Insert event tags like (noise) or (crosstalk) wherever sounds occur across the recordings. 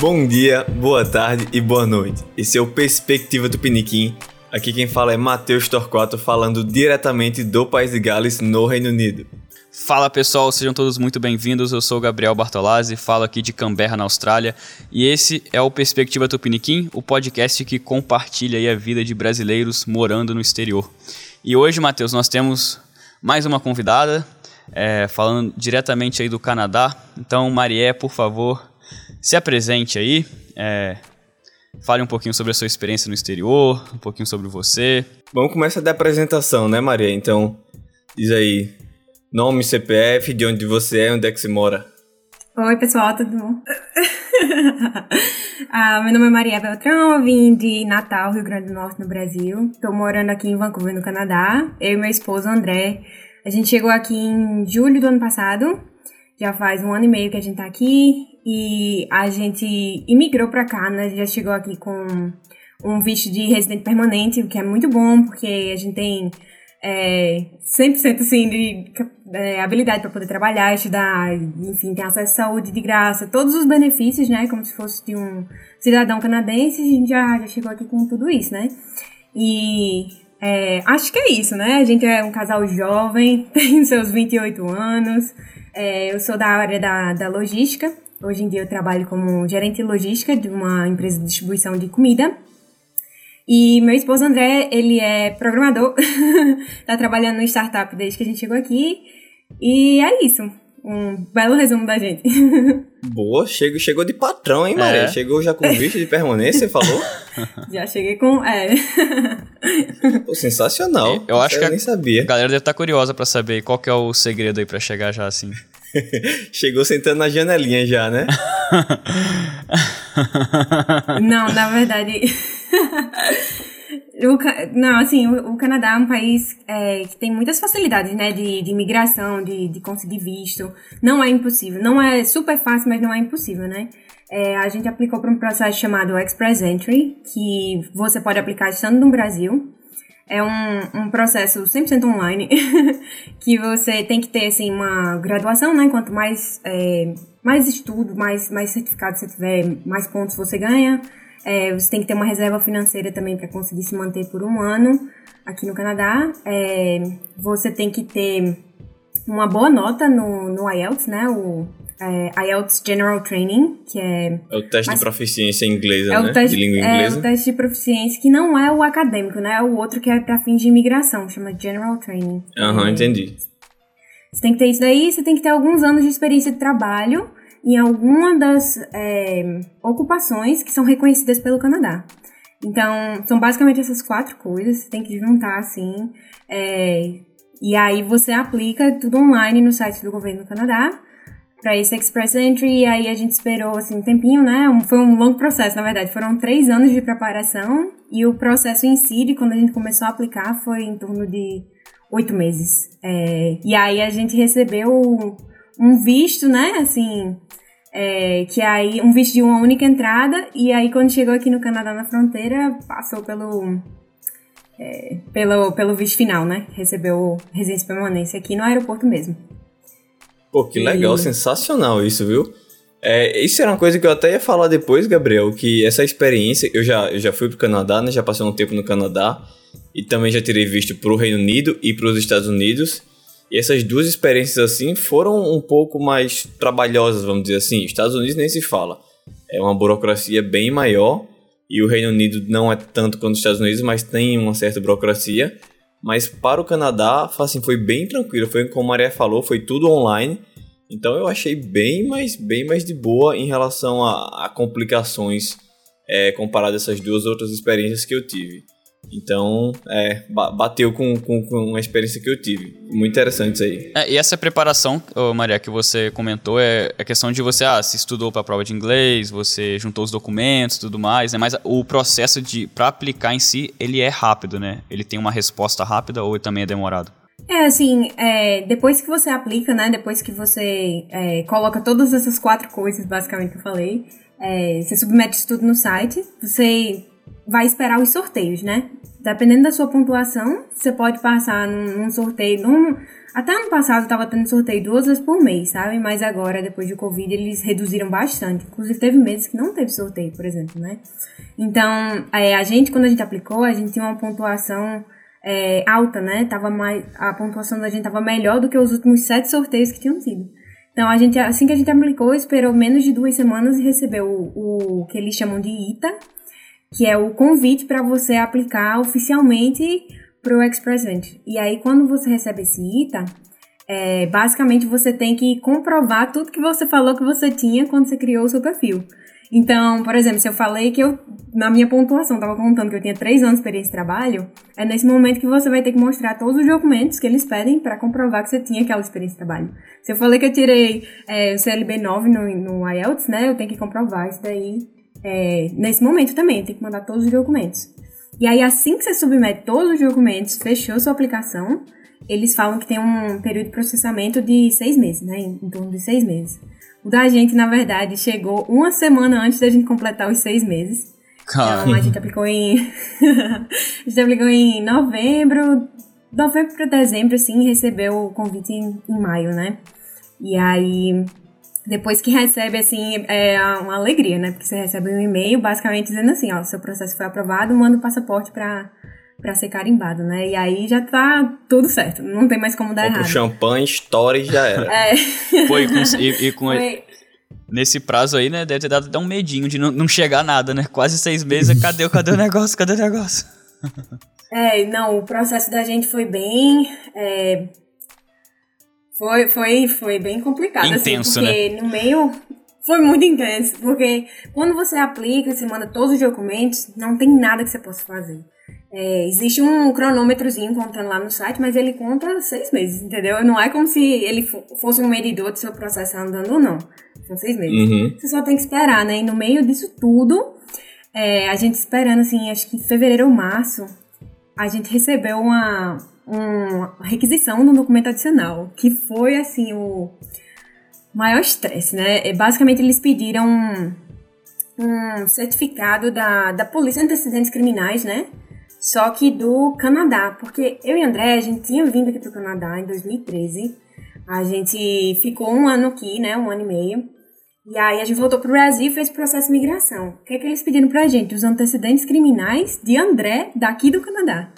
Bom dia, boa tarde e boa noite. Esse é o Perspectiva do. Aqui quem fala é Matheus Torquato, falando diretamente do País de Gales, no Reino Unido. Fala pessoal, sejam todos muito bem-vindos. Eu sou o Gabriel Bartolazzi, falo aqui de Canberra, na Austrália, e esse é o Perspectiva Tupiniquim, o podcast que compartilha a vida de brasileiros morando no exterior. E hoje, Matheus, nós temos mais uma convidada, é, falando diretamente aí do Canadá. Então, Marié, por favor, se apresente aí, é, fale um pouquinho sobre a sua experiência no exterior, um pouquinho sobre você. Vamos começar da apresentação, né, Maria? Então, diz aí, nome, CPF, de onde você é, onde é que você mora. Oi, pessoal, tudo bom? (laughs) ah, meu nome é Maria Beltrão, eu vim de Natal, Rio Grande do Norte, no Brasil. Estou morando aqui em Vancouver, no Canadá. Eu e meu esposo, André. A gente chegou aqui em julho do ano passado. Já faz um ano e meio que a gente tá aqui. E a gente imigrou pra cá, né? Já chegou aqui com um visto de residente permanente, o que é muito bom, porque a gente tem é, 100% assim, de é, habilidade para poder trabalhar, estudar, enfim, tem acesso à saúde de graça, todos os benefícios, né, como se fosse de um cidadão canadense, a gente já, já chegou aqui com tudo isso, né. E é, acho que é isso, né, a gente é um casal jovem, (laughs) tem seus 28 anos, é, eu sou da área da, da logística, hoje em dia eu trabalho como gerente logística de uma empresa de distribuição de comida, e meu esposo André, ele é programador, (laughs) tá trabalhando no startup desde que a gente chegou aqui. E é isso. Um belo resumo da gente. (laughs) Boa, chegou, chegou de patrão, hein, Maria? É. Chegou já com visto de permanência, você falou? (laughs) Já cheguei com. É. Pô, sensacional. Eu acho eu que a, nem sabia. a galera deve estar tá curiosa para saber qual que é o segredo aí para chegar já assim. (laughs) Chegou sentando na janelinha já, né? (laughs) Não, na verdade. (laughs) o, não, assim, o, o, Canadá é um país é, que tem muitas facilidades, né? De, de imigração, de, de conseguir visto. Não é impossível. Não é super fácil, mas não é impossível, né? É, a gente aplicou para um processo chamado Express Entry, que você pode aplicar estando no Brasil. É um, um processo 100% online, (laughs) que você tem que ter, assim, uma graduação, né? Quanto mais, é, mais estudo, mais, mais certificado você tiver, mais pontos você ganha. É, você tem que ter uma reserva financeira também para conseguir se manter por um ano aqui no Canadá. É, você tem que ter uma boa nota no, no IELTS, né? O é, IELTS General Training, que é... É o teste mas, de proficiência inglesa, é né? Teste, de língua inglesa. É o teste de proficiência, que não é o acadêmico, né? É o outro que é para fins de imigração, chama General Training. Aham, uhum, entendi. Você tem que ter isso daí, você tem que ter alguns anos de experiência de trabalho em alguma das é, ocupações que são reconhecidas pelo Canadá. Então, são basicamente essas quatro coisas, você tem que juntar assim. É, e aí você aplica tudo online no site do governo do Canadá para esse Express Entry, e aí a gente esperou assim um tempinho, né? Foi um longo processo, na verdade. Foram três anos de preparação e o processo em si, quando a gente começou a aplicar, foi em torno de oito meses. É, e aí a gente recebeu um visto, né? Assim, é, que aí um visto de uma única entrada e aí quando chegou aqui no Canadá na fronteira passou pelo é, pelo pelo visto final, né? Recebeu residência permanência aqui no aeroporto mesmo. Pô, que legal, e... sensacional isso, viu? É, isso era uma coisa que eu até ia falar depois, Gabriel, que essa experiência, eu já, eu já fui pro Canadá, né? Já passei um tempo no Canadá e também já tirei visto pro Reino Unido e para os Estados Unidos. E essas duas experiências assim foram um pouco mais trabalhosas, vamos dizer assim. Estados Unidos nem se fala. É uma burocracia bem maior e o Reino Unido não é tanto quanto os Estados Unidos, mas tem uma certa burocracia. Mas para o Canadá, assim, foi bem tranquilo. Foi como a Maria falou, foi tudo online. Então eu achei bem mais, bem mais de boa em relação a, a complicações é, comparado a essas duas outras experiências que eu tive. Então, é, bateu com, com, com, uma experiência que eu tive. Muito interessante isso aí. É, e essa preparação, oh, Maria, que você comentou, é a é questão de você, ah, se estudou para a prova de inglês, você juntou os documentos e tudo mais, né? Mas o processo de para aplicar em si, ele é rápido, né? Ele tem uma resposta rápida ou também é demorado? É, assim, é, depois que você aplica, né? Depois que você é, coloca todas essas quatro coisas, basicamente, que eu falei, é, você submete isso tudo no site, você vai esperar os sorteios, né? Dependendo da sua pontuação, você pode passar num, num sorteio. Num, até ano passado estava tendo sorteio duas vezes por mês, sabe? Mas agora, depois do Covid, eles reduziram bastante. Inclusive, teve meses que não teve sorteio, por exemplo, né? Então, é, a gente, quando a gente aplicou, a gente tinha uma pontuação é, alta, né? Tava mais, a pontuação da gente estava melhor do que os últimos sete sorteios que tinham sido. Então, a gente, assim que a gente aplicou, esperou menos de duas semanas e recebeu o, o que eles chamam de ITA, que é o convite para você aplicar oficialmente para o Express Entry. E aí, quando você recebe esse ITA, é, basicamente você tem que comprovar tudo que você falou que você tinha quando você criou o seu perfil. Então, por exemplo, se eu falei que eu, na minha pontuação, estava contando que eu tinha três anos de experiência de trabalho, é nesse momento que você vai ter que mostrar todos os documentos que eles pedem para comprovar que você tinha aquela experiência de trabalho. Se eu falei que eu tirei é, o CLB 9 no, no IELTS, né, eu tenho que comprovar isso daí é, nesse momento também, tem que mandar todos os documentos. E aí, assim que você submete todos os documentos, fechou sua aplicação, eles falam que tem um período de processamento de seis meses, né? Em, em torno de seis meses. O da gente, na verdade, chegou uma semana antes da gente completar os seis meses. Caramba. Então, a gente aplicou em. (laughs) a gente aplicou em novembro, novembro para dezembro, assim, recebeu o convite em, em maio, né? E aí depois que recebe, assim, é uma alegria, né? Porque você recebe um e-mail basicamente dizendo assim, ó, seu processo foi aprovado, manda o passaporte para para ser carimbado, né? E aí já tá tudo certo, não tem mais como dar Compre errado. champanhe, story já era. (laughs) É. Foi, com, e, e com Foi. Nesse prazo aí, né, deve ter dado até um medinho de não, não chegar nada, né? Quase seis meses, cadê, cadê o negócio, cadê o negócio? (laughs) É, não, o processo da gente foi bem... É, foi, foi, foi bem complicado, assim, Intenso, assim, porque né? no meio foi muito intenso, porque quando você aplica, você manda todos os documentos, não tem nada que você possa fazer. É, existe um cronômetrozinho contando lá no site, mas ele conta seis meses, entendeu? Não é como se ele fosse um medidor do seu processo andando ou não. São seis meses. Uhum. Você só tem que esperar, né? E no meio disso tudo, é, a gente esperando, assim, acho que em fevereiro ou março, a gente recebeu uma, uma requisição um documento adicional, que foi assim o maior estresse, né? É, basicamente eles pediram um, um certificado da, da Polícia de Antecedentes Criminais, né? Só que do Canadá, porque eu e André, a gente tinha vindo aqui pro Canadá em 2013. A gente ficou um ano aqui, né? Um ano e meio. E aí a gente voltou pro Brasil e fez o processo de migração. O que é que eles pediram pra gente? Os antecedentes criminais de André, daqui do Canadá.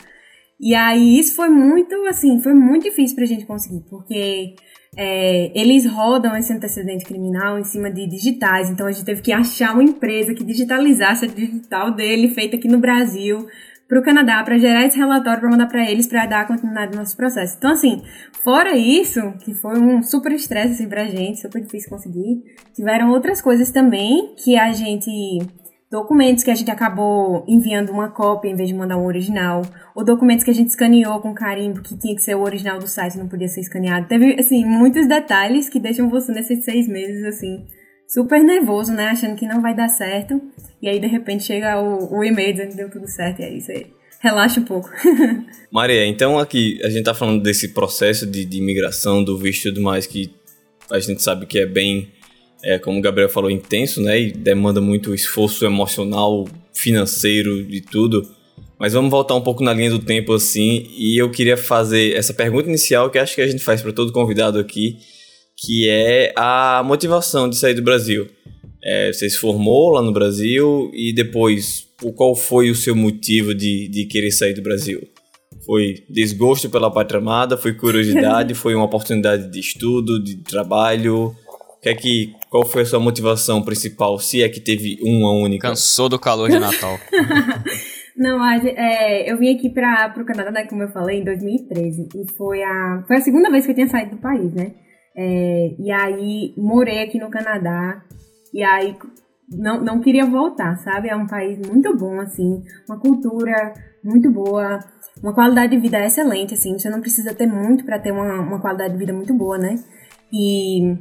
E aí isso foi muito, assim, foi muito difícil pra gente conseguir, porque é, eles rodam esse antecedente criminal em cima de digitais, então a gente teve que achar uma empresa que digitalizasse a digital dele, feita aqui no Brasil, para o Canadá, para gerar esse relatório, para mandar para eles, para dar continuidade no nosso processo. Então, assim, fora isso, que foi um super estresse assim, para a gente, super difícil conseguir, tiveram outras coisas também que a gente documentos que a gente acabou enviando uma cópia em vez de mandar o original, ou documentos que a gente escaneou com carimbo que tinha que ser o original do site, não podia ser escaneado. Teve, assim, muitos detalhes que deixam você nesses seis meses, assim, super nervoso, né? Achando que não vai dar certo. E aí, de repente, chega o, o e-mail dizendo que deu tudo certo, e aí você relaxa um pouco. (laughs) Maria, então aqui a gente tá falando desse processo de, de imigração, do visto e tudo mais, que a gente sabe que é bem é, como o Gabriel falou, intenso, né? E demanda muito esforço emocional, financeiro e tudo. Mas vamos voltar um pouco na linha do tempo assim. E eu queria fazer essa pergunta inicial que acho que a gente faz para todo convidado aqui, que é a motivação de sair do Brasil. É, você se formou lá no Brasil e depois, qual foi o seu motivo de, de querer sair do Brasil? Foi desgosto pela pátria amada? Foi curiosidade? (laughs) foi uma oportunidade de estudo, de trabalho? que é que, qual foi a sua motivação principal, se é que teve uma única? Cansou do calor de Natal. (laughs) Não, é, eu vim aqui para o Canadá, né, como eu falei, em 2013. E foi a, foi a segunda vez que eu tinha saído do país, né? É, e aí, morei aqui no Canadá. E aí, não, não queria voltar, sabe? É um país muito bom, assim. Uma cultura muito boa. Uma qualidade de vida excelente, assim. Você não precisa ter muito para ter uma, uma qualidade de vida muito boa, né? E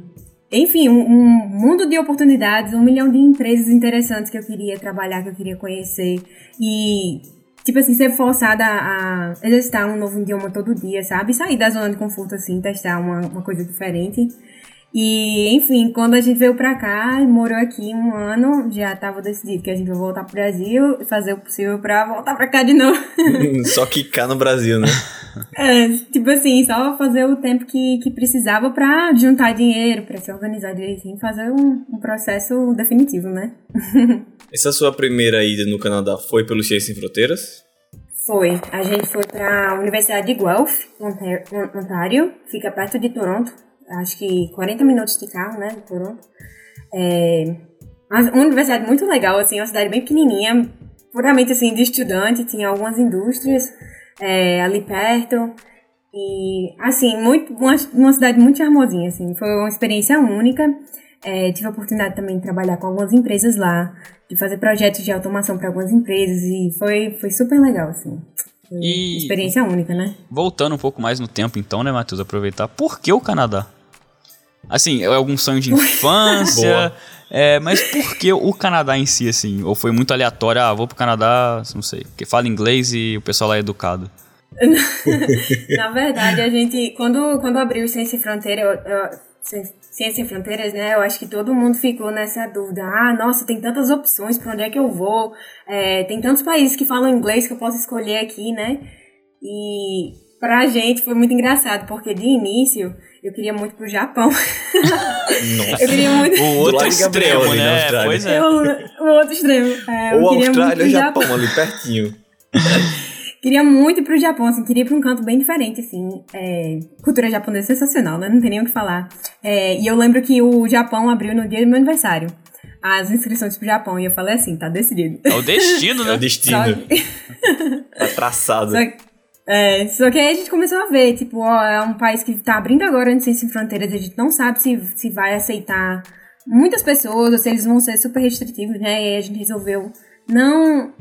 enfim, um, um, mundo de oportunidades, um milhão de empresas interessantes que eu queria trabalhar, que eu queria conhecer. E, tipo assim, ser forçada a exercitar um novo idioma todo dia, sabe? Sair da zona de conforto, assim, testar uma, uma coisa diferente. E, enfim, quando a gente veio pra cá, morou aqui um ano, já tava decidido que a gente vai voltar pro Brasil e fazer o possível pra voltar pra cá de novo. (laughs) só quicar no Brasil, né? (laughs) É, tipo assim, só fazer o tempo que, que precisava pra juntar dinheiro, pra se organizar direitinho, fazer um, um processo definitivo, né? (laughs) Essa sua primeira ida no Canadá foi pelo Ciências Sem Fronteiras? Foi. A gente foi pra Universidade de Guelph, Ontário, fica perto de Toronto acho que 40 minutos de carro, né, de Toronto. É, uma universidade muito legal, assim, uma cidade bem pequenininha, puramente, assim, de estudante, tinha algumas indústrias é, ali perto. E, assim, muito, uma, uma cidade muito charmosinha, assim, foi uma experiência única. É, tive a oportunidade também de trabalhar com algumas empresas lá, de fazer projetos de automação para algumas empresas e foi, foi super legal, assim. E experiência única, né? Voltando um pouco mais no tempo, então, né, Matheus? Aproveitar. Por que o Canadá? Assim, é algum sonho de (laughs) infância? é, mas por que o Canadá em si, assim? Ou foi muito aleatório? Ah, vou pro Canadá, não sei, porque fala inglês e o pessoal lá é educado. (laughs) Na verdade, a gente, quando, quando abriu Ciência Sem Fronteira, eu, eu, Ciência Sem Fronteiras, né? Eu acho que todo mundo ficou nessa dúvida. Ah, nossa, tem tantas opções, para onde é que eu vou? É, tem tantos países que falam inglês que eu posso escolher aqui, né? E pra gente foi muito engraçado, porque de início eu queria muito pro Japão. Nossa. (laughs) Eu queria muito. O outro extremo, né? Pois é. O, o outro extremo. É, o Austrália e o Japão, Japão ali pertinho. (laughs) queria muito ir pro Japão, assim, queria ir pra um canto bem diferente, assim. É, cultura japonesa é sensacional, né? Não tem nem o que falar. É, e eu lembro que o Japão abriu no dia do meu aniversário as inscrições pro Japão. E eu falei assim, tá decidido. É o destino, (laughs) né? É o destino. Que... (laughs) tá traçado. Só, é, só que aí a gente começou a ver, tipo, ó, é um país que tá abrindo agora no Sem Fronteiras, a gente não sabe se, se vai aceitar muitas pessoas, ou se eles vão ser super restritivos, né? E aí a gente resolveu não.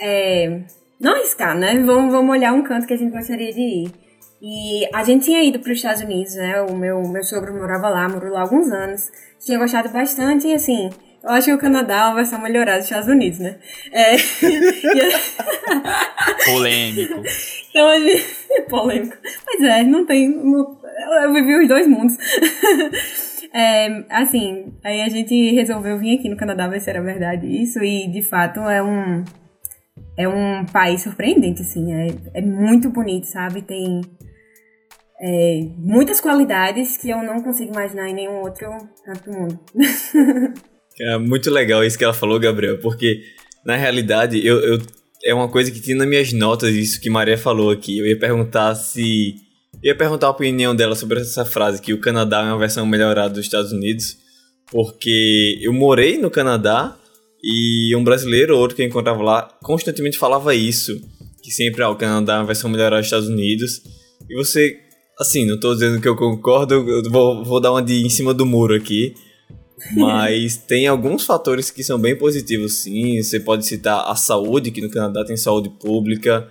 É, não arriscar, né? Vamos, vamos olhar um canto que a gente gostaria de ir. E a gente tinha ido para os Estados Unidos, né? O meu, meu sogro morava lá, morou lá alguns anos. Tinha gostado bastante e assim, eu acho que o Canadá é uma versão melhorada dos Estados Unidos, né? É... (laughs) (laughs) Polêmico. Então a gente. (laughs) Polêmico. Mas é, não tem. Eu vivi os dois mundos. É, assim, aí a gente resolveu vir aqui no Canadá ver se era verdade isso, e de fato é um. É um país surpreendente, assim. É, é muito bonito, sabe? Tem. É, muitas qualidades que eu não consigo imaginar em nenhum outro canto do mundo. (laughs) É muito legal isso que ela falou, Gabriel, porque na realidade eu, eu é uma coisa que tinha nas minhas notas isso que Maria falou aqui. Eu ia perguntar se eu ia perguntar a opinião dela sobre essa frase que o Canadá é uma versão melhorada dos Estados Unidos, porque eu morei no Canadá e um brasileiro ou outro que eu encontrava lá constantemente falava isso, que sempre ah, o Canadá é uma versão melhorada dos Estados Unidos. E você, assim, não estou dizendo que eu concordo, eu vou, vou dar uma de em cima do muro aqui. (laughs) Mas tem alguns fatores que são bem positivos, sim. Você pode citar a saúde, que no Canadá tem saúde pública.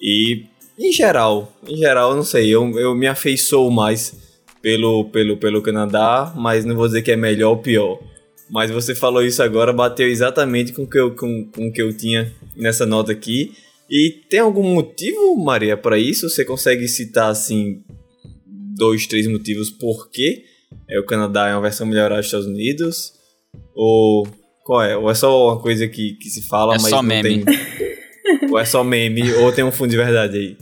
E, em geral, em geral, não sei, eu, eu me afeiçoo mais pelo, pelo, pelo Canadá, mas não vou dizer que é melhor ou pior. Mas você falou isso agora, bateu exatamente com o que eu, com, com o que eu tinha nessa nota aqui. E tem algum motivo, Maria, para isso? Você consegue citar, assim, dois, três motivos por quê? é, o Canadá é uma versão melhorada dos Estados Unidos? Ou qual é? Ou é só uma coisa que, que se fala, é mas só não meme. tem. (laughs) ou é só meme, ou tem um fundo de verdade aí?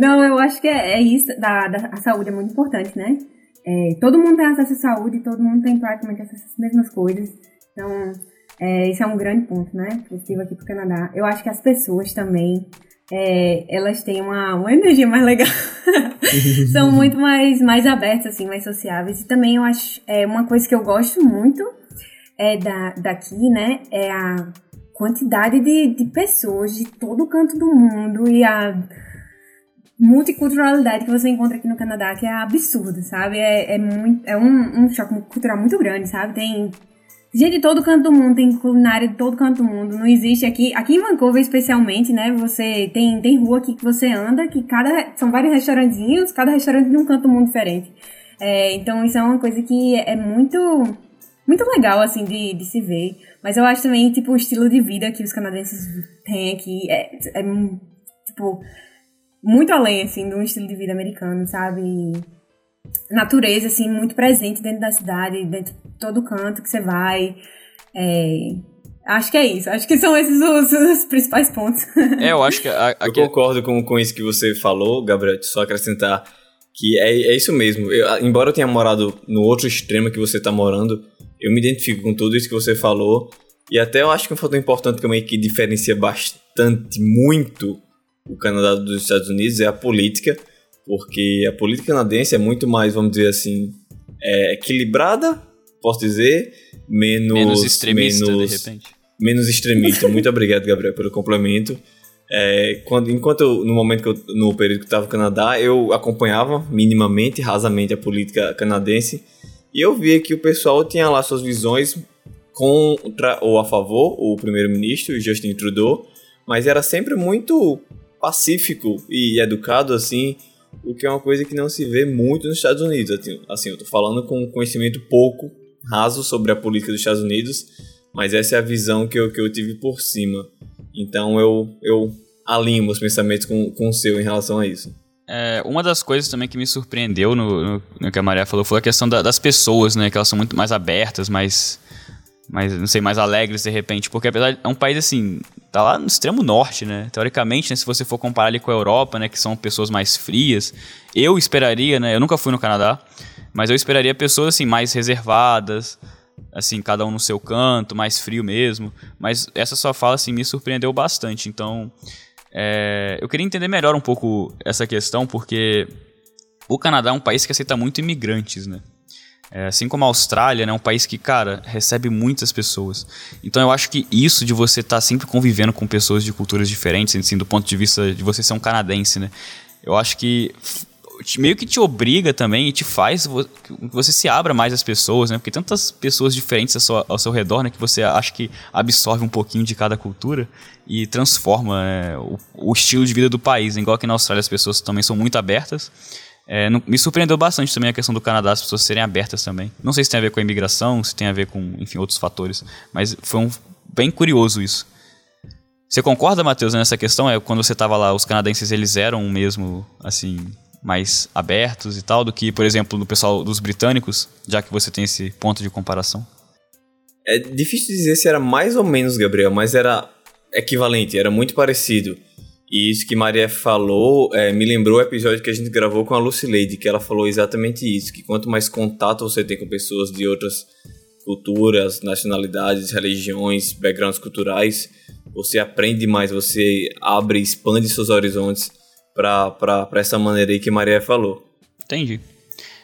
Não, eu acho que é, é isso, da, da, a saúde é muito importante, né? É, todo mundo tem acesso à saúde, todo mundo tem praticamente acesso às mesmas coisas. Então, é, isso é um grande ponto, né? Positivo aqui pro Canadá. Eu acho que as pessoas também é, elas têm uma, uma energia mais legal. (laughs) São muito mais, mais abertas, assim, mais sociáveis. E também eu acho é, uma coisa que eu gosto muito é da, daqui, né? É a quantidade de, de pessoas de todo canto do mundo e a multiculturalidade que você encontra aqui no Canadá, que é absurda, sabe? É, é, muito, é um, um choque cultural muito grande, sabe? Tem Gente de todo canto do mundo, tem culinária de todo canto do mundo. Não existe aqui. Aqui em Vancouver, especialmente, né? Você tem, tem rua aqui que você anda, que cada. São vários restaurantinhos, cada restaurante de um canto do mundo diferente. É, então isso é uma coisa que é muito. Muito legal, assim, de, de se ver. Mas eu acho também, tipo, o estilo de vida que os canadenses têm aqui é, é tipo, muito além, assim, de um estilo de vida americano, sabe? natureza, assim, muito presente dentro da cidade, dentro de todo canto que você vai. É, acho que é isso. Acho que são esses os, os principais pontos. É, eu acho que... A, a, eu concordo com, com isso que você falou, Gabriel. Só acrescentar que é, é isso mesmo. Eu, embora eu tenha morado no outro extremo que você está morando, eu me identifico com tudo isso que você falou. E até eu acho que um fator importante também que diferencia bastante, muito, o Canadá dos Estados Unidos é a política porque a política canadense é muito mais, vamos dizer assim, é, equilibrada, posso dizer, menos... Menos extremista, menos, de repente. Menos extremista. muito obrigado, Gabriel, pelo complemento. É, quando, enquanto eu, no momento que eu, no período que eu estava no Canadá, eu acompanhava minimamente, rasamente a política canadense e eu via que o pessoal tinha lá suas visões contra ou a favor o primeiro-ministro, Justin Trudeau, mas era sempre muito pacífico e educado assim, o que é uma coisa que não se vê muito nos Estados Unidos. Assim, eu tô falando com conhecimento pouco raso sobre a política dos Estados Unidos, mas essa é a visão que eu, que eu tive por cima. Então eu, eu alinho meus pensamentos com, com o seu em relação a isso. É, uma das coisas também que me surpreendeu no, no, no que a Maria falou foi a questão da, das pessoas, né? Que elas são muito mais abertas, mais mais, não sei, mais alegres de repente, porque apesar de, é um país assim, tá lá no extremo norte, né? Teoricamente, né, se você for comparar ali com a Europa, né, que são pessoas mais frias, eu esperaria, né, eu nunca fui no Canadá, mas eu esperaria pessoas assim mais reservadas, assim, cada um no seu canto, mais frio mesmo, mas essa sua fala assim me surpreendeu bastante, então é, eu queria entender melhor um pouco essa questão, porque o Canadá é um país que aceita muito imigrantes, né? É, assim como a Austrália, né, é um país que, cara, recebe muitas pessoas. Então eu acho que isso de você estar tá sempre convivendo com pessoas de culturas diferentes, assim, do ponto de vista de você ser um canadense, né? Eu acho que meio que te obriga também e te faz você se abra mais às pessoas, né? Porque tantas pessoas diferentes ao seu, ao seu redor, né? Que você acha que absorve um pouquinho de cada cultura e transforma né, o, o, estilo de vida do país. Igual que na Austrália as pessoas também são muito abertas. É, não, me surpreendeu bastante também a questão do Canadá, as pessoas serem abertas também. Não sei se tem a ver com a imigração, se tem a ver com, enfim, outros fatores, mas foi um, bem curioso isso. Você concorda, Matheus, nessa questão? É quando você estava lá, os canadenses eles eram mesmo assim mais abertos e tal do que, por exemplo, do pessoal dos britânicos, já que você tem esse ponto de comparação? É difícil dizer se era mais ou menos, Gabriel, mas era equivalente, era muito parecido. E isso que Maria falou é, me lembrou o episódio que a gente gravou com a Lucileide, que ela falou exatamente isso, que quanto mais contato você tem com pessoas de outras culturas, nacionalidades, religiões, backgrounds culturais, você aprende mais, você abre, expande seus horizontes para essa maneira aí que Maria falou. Entendi.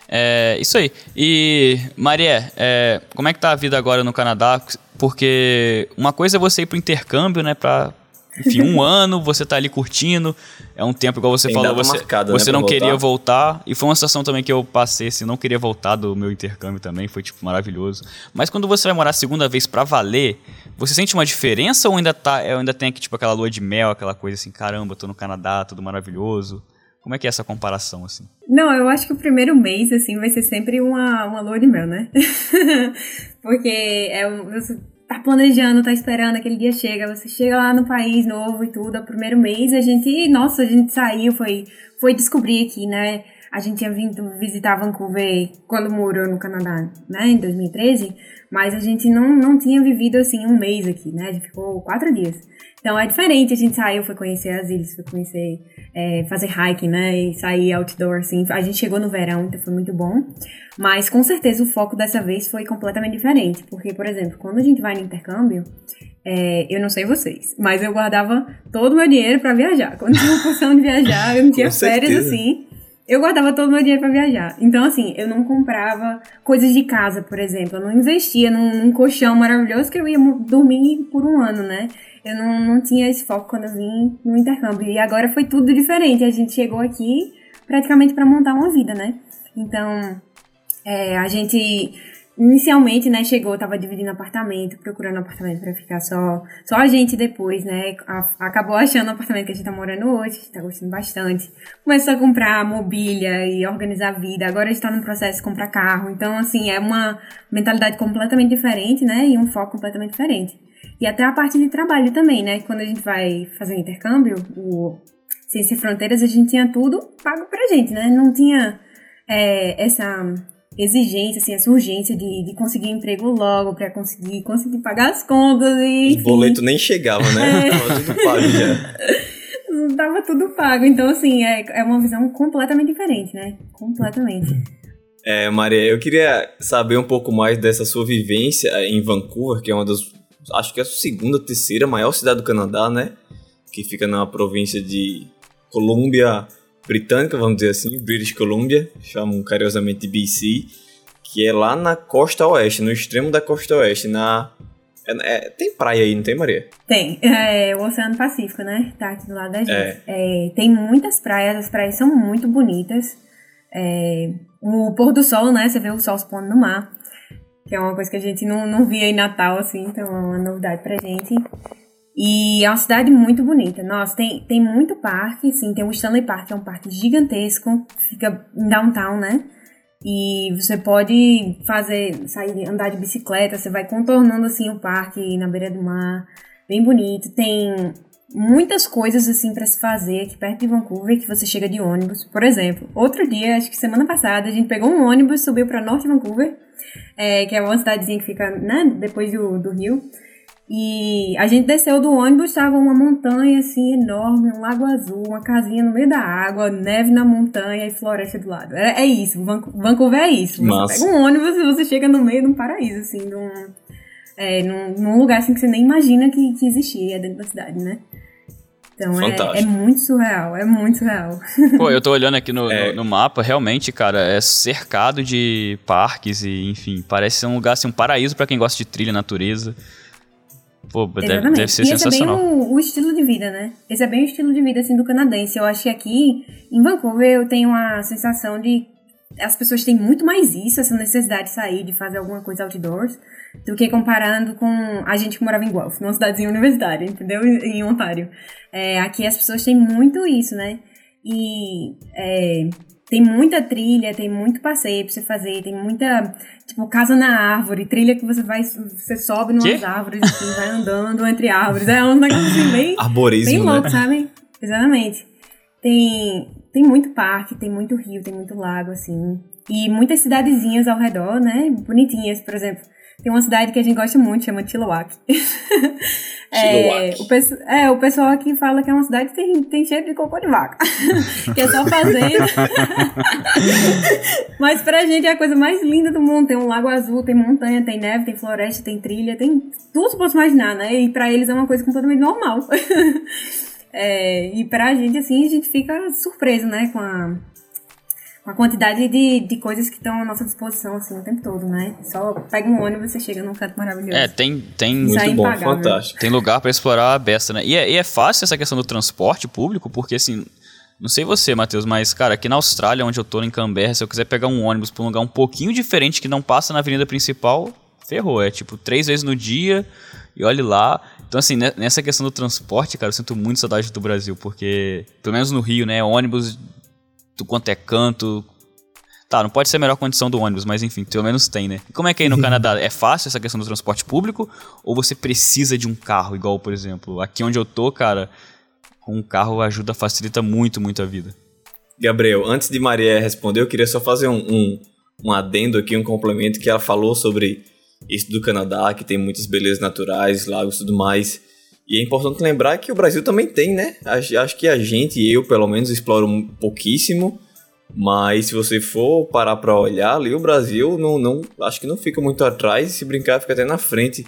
É, isso aí. E, Maria, é, como é que tá a vida agora no Canadá? Porque uma coisa é você ir pro intercâmbio, né, pra, enfim, um (laughs) ano, você tá ali curtindo, é um tempo, igual você Tem falou, você, marcada, você né, não queria voltar. E foi uma situação também que eu passei, assim, não queria voltar do meu intercâmbio também, foi, tipo, maravilhoso. Mas quando você vai morar a segunda vez para valer, você sente uma diferença ou ainda, tá, ainda tem aqui, tipo, aquela lua de mel, aquela coisa assim, caramba, tô no Canadá, tudo maravilhoso? Como é que é essa comparação, assim? Não, eu acho que o primeiro mês, assim, vai ser sempre uma, uma lua de mel, né? (laughs) Porque é, você tá planejando, tá esperando, aquele dia chega, você chega lá no país novo e tudo, é o primeiro mês, a gente, nossa, a gente saiu, foi, foi descobrir aqui, né? A gente tinha vindo visitar Vancouver quando morou no Canadá, né, em 2013, mas a gente não, não tinha vivido assim um mês aqui, né? A gente ficou quatro dias. Então é diferente, a gente saiu, foi conhecer as ilhas, foi conhecer, é, fazer hiking, né? E sair outdoor, assim. A gente chegou no verão, então foi muito bom. Mas com certeza o foco dessa vez foi completamente diferente. Porque, por exemplo, quando a gente vai no intercâmbio, é, eu não sei vocês, mas eu guardava todo o meu dinheiro para viajar. Quando tinha uma porção de viajar, eu não (laughs) tinha férias assim. Eu guardava todo o meu dinheiro para viajar. Então, assim, eu não comprava coisas de casa, por exemplo. Eu não investia num, num colchão maravilhoso que eu ia dormir por um ano, né? eu não, não tinha esse foco quando eu vim no intercâmbio. E agora foi tudo diferente. A gente chegou aqui praticamente para montar uma vida, né? Então, é, a gente inicialmente, né, chegou, tava dividindo apartamento, procurando apartamento para ficar só, só a gente depois, né, a, acabou achando o apartamento que a gente tá morando hoje, a gente tá gostando bastante. Começou a comprar mobília e organizar a vida, agora a gente tá no processo de comprar carro, então, assim, é uma mentalidade completamente diferente, né, e um foco completamente diferente. E até a parte de trabalho também, né? Quando a gente vai fazer um intercâmbio, o Ciência Fronteiras, a gente tinha tudo pago pra gente, né? Não tinha é, essa exigência, assim, essa urgência de, de conseguir emprego logo, para conseguir, conseguir pagar as contas e. O boleto nem chegava, né? É. Tava tudo pago já. (laughs) Tava tudo pago. Então, assim, é, é uma visão completamente diferente, né? Completamente. É, Maria, eu queria saber um pouco mais dessa sua vivência em Vancouver, que é uma das. Acho que é a segunda, terceira maior cidade do Canadá, né? Que fica na província de Colômbia britânica, vamos dizer assim, British Columbia, chamam carinhosamente de BC, que é lá na costa oeste, no extremo da costa oeste, na é, é, tem praia aí, não tem, Maria? Tem. É o Oceano Pacífico, né? Tá aqui do lado da gente. É. É, tem muitas praias, as praias são muito bonitas. É, o pôr do sol, né? Você vê o sol se pondo no mar. Que é uma coisa que a gente não, não via em Natal, assim, então é uma novidade pra gente. E é uma cidade muito bonita. Nossa, tem, tem muito parque, sim. Tem o Stanley Park, que é um parque gigantesco, fica em downtown, né? E você pode fazer, sair, andar de bicicleta, você vai contornando assim o parque na beira do mar, bem bonito. Tem muitas coisas assim para se fazer aqui perto de Vancouver que você chega de ônibus. Por exemplo, outro dia, acho que semana passada, a gente pegou um ônibus, subiu para norte Vancouver, é, que é uma cidadezinha que fica né, depois do, do rio. E a gente desceu do ônibus, estava uma montanha assim enorme, um lago azul, uma casinha no meio da água, neve na montanha e floresta do lado. É, é isso, Vancouver é isso. Você pega um ônibus e você chega no meio de um paraíso, assim, de um, é, num, num, lugar assim que você nem imagina que, que existia dentro da cidade, né? Então é, é, muito surreal, é muito surreal. Pô, eu tô olhando aqui no, é. no, no, mapa, realmente, cara, é cercado de parques e, enfim, parece ser um lugar, assim, um paraíso para quem gosta de trilha, natureza. Pô, deve, deve, ser e sensacional. Esse é bem o, o, estilo de vida, né? Esse é bem o estilo de vida, assim, do canadense. Eu acho que aqui, em Vancouver, eu tenho a sensação de... As pessoas têm muito mais isso, essa necessidade de sair, de fazer alguma coisa outdoors, do que comparando com a gente que morava em Guelph, numa cidadezinha universitária, entendeu? Em Ontário. É, aqui as pessoas têm muito isso, né? E... É, tem muita trilha, tem muito passeio pra você fazer, tem muita, tipo, casa na árvore, trilha que você vai, você sobe numas árvores, assim, vai andando entre árvores. É um negócio assim, bem, Arborismo, bem louco, né? sabe? Exatamente. Tem, tem muito parque, tem muito rio, tem muito lago, assim. E muitas cidadezinhas ao redor, né? Bonitinhas, por exemplo. Tem uma cidade que a gente gosta muito, chama Chilliwack. (laughs) é, o, é, o pessoal aqui fala que é uma cidade que tem, tem cheiro de cocô de vaca. (laughs) que é só fazenda. (laughs) Mas pra gente é a coisa mais linda do mundo. Tem um lago azul, tem montanha, tem neve, tem floresta, tem trilha, tem tudo que você pode imaginar, né? E pra eles é uma coisa completamente normal. é, e pra gente, assim, a gente fica surpreso, né? Com a a quantidade de, de coisas que estão à nossa disposição, assim, o tempo todo, né? Só pega um ônibus e você chega num canto maravilhoso. É, tem... tem Muito é bom, fantástico. Tem lugar para explorar a besta, né? E é, e é fácil essa questão do transporte público, porque, assim... Não sei você, Matheus, mas, cara, aqui na Austrália, onde eu tô, em Canberra, se eu quiser pegar um ônibus pra um lugar um pouquinho diferente que não passa na avenida principal, ferrou. É tipo três vezes no dia e olhe lá. Então, assim, nessa questão do transporte, cara, eu sinto muito saudade do Brasil, porque, pelo menos no Rio, né, ônibus do quanto é canto. Tá, não pode ser a melhor condição do ônibus, mas enfim, pelo menos tem, né? E como é que é aí no (laughs) Canadá? É fácil essa questão do transporte público? Ou você precisa de um carro, igual, por exemplo, aqui onde eu tô, cara, com um carro ajuda, facilita muito, muito a vida. Gabriel, antes de Maria responder, eu queria só fazer um, um, um adendo aqui, um complemento, que ela falou sobre isso do Canadá, que tem muitas belezas naturais, lagos e tudo mais. E é importante lembrar que o Brasil também tem, né? Acho que a gente, eu pelo menos, exploro um pouquíssimo. Mas se você for parar para olhar ali, o Brasil não, não acho que não fica muito atrás. Se brincar, fica até na frente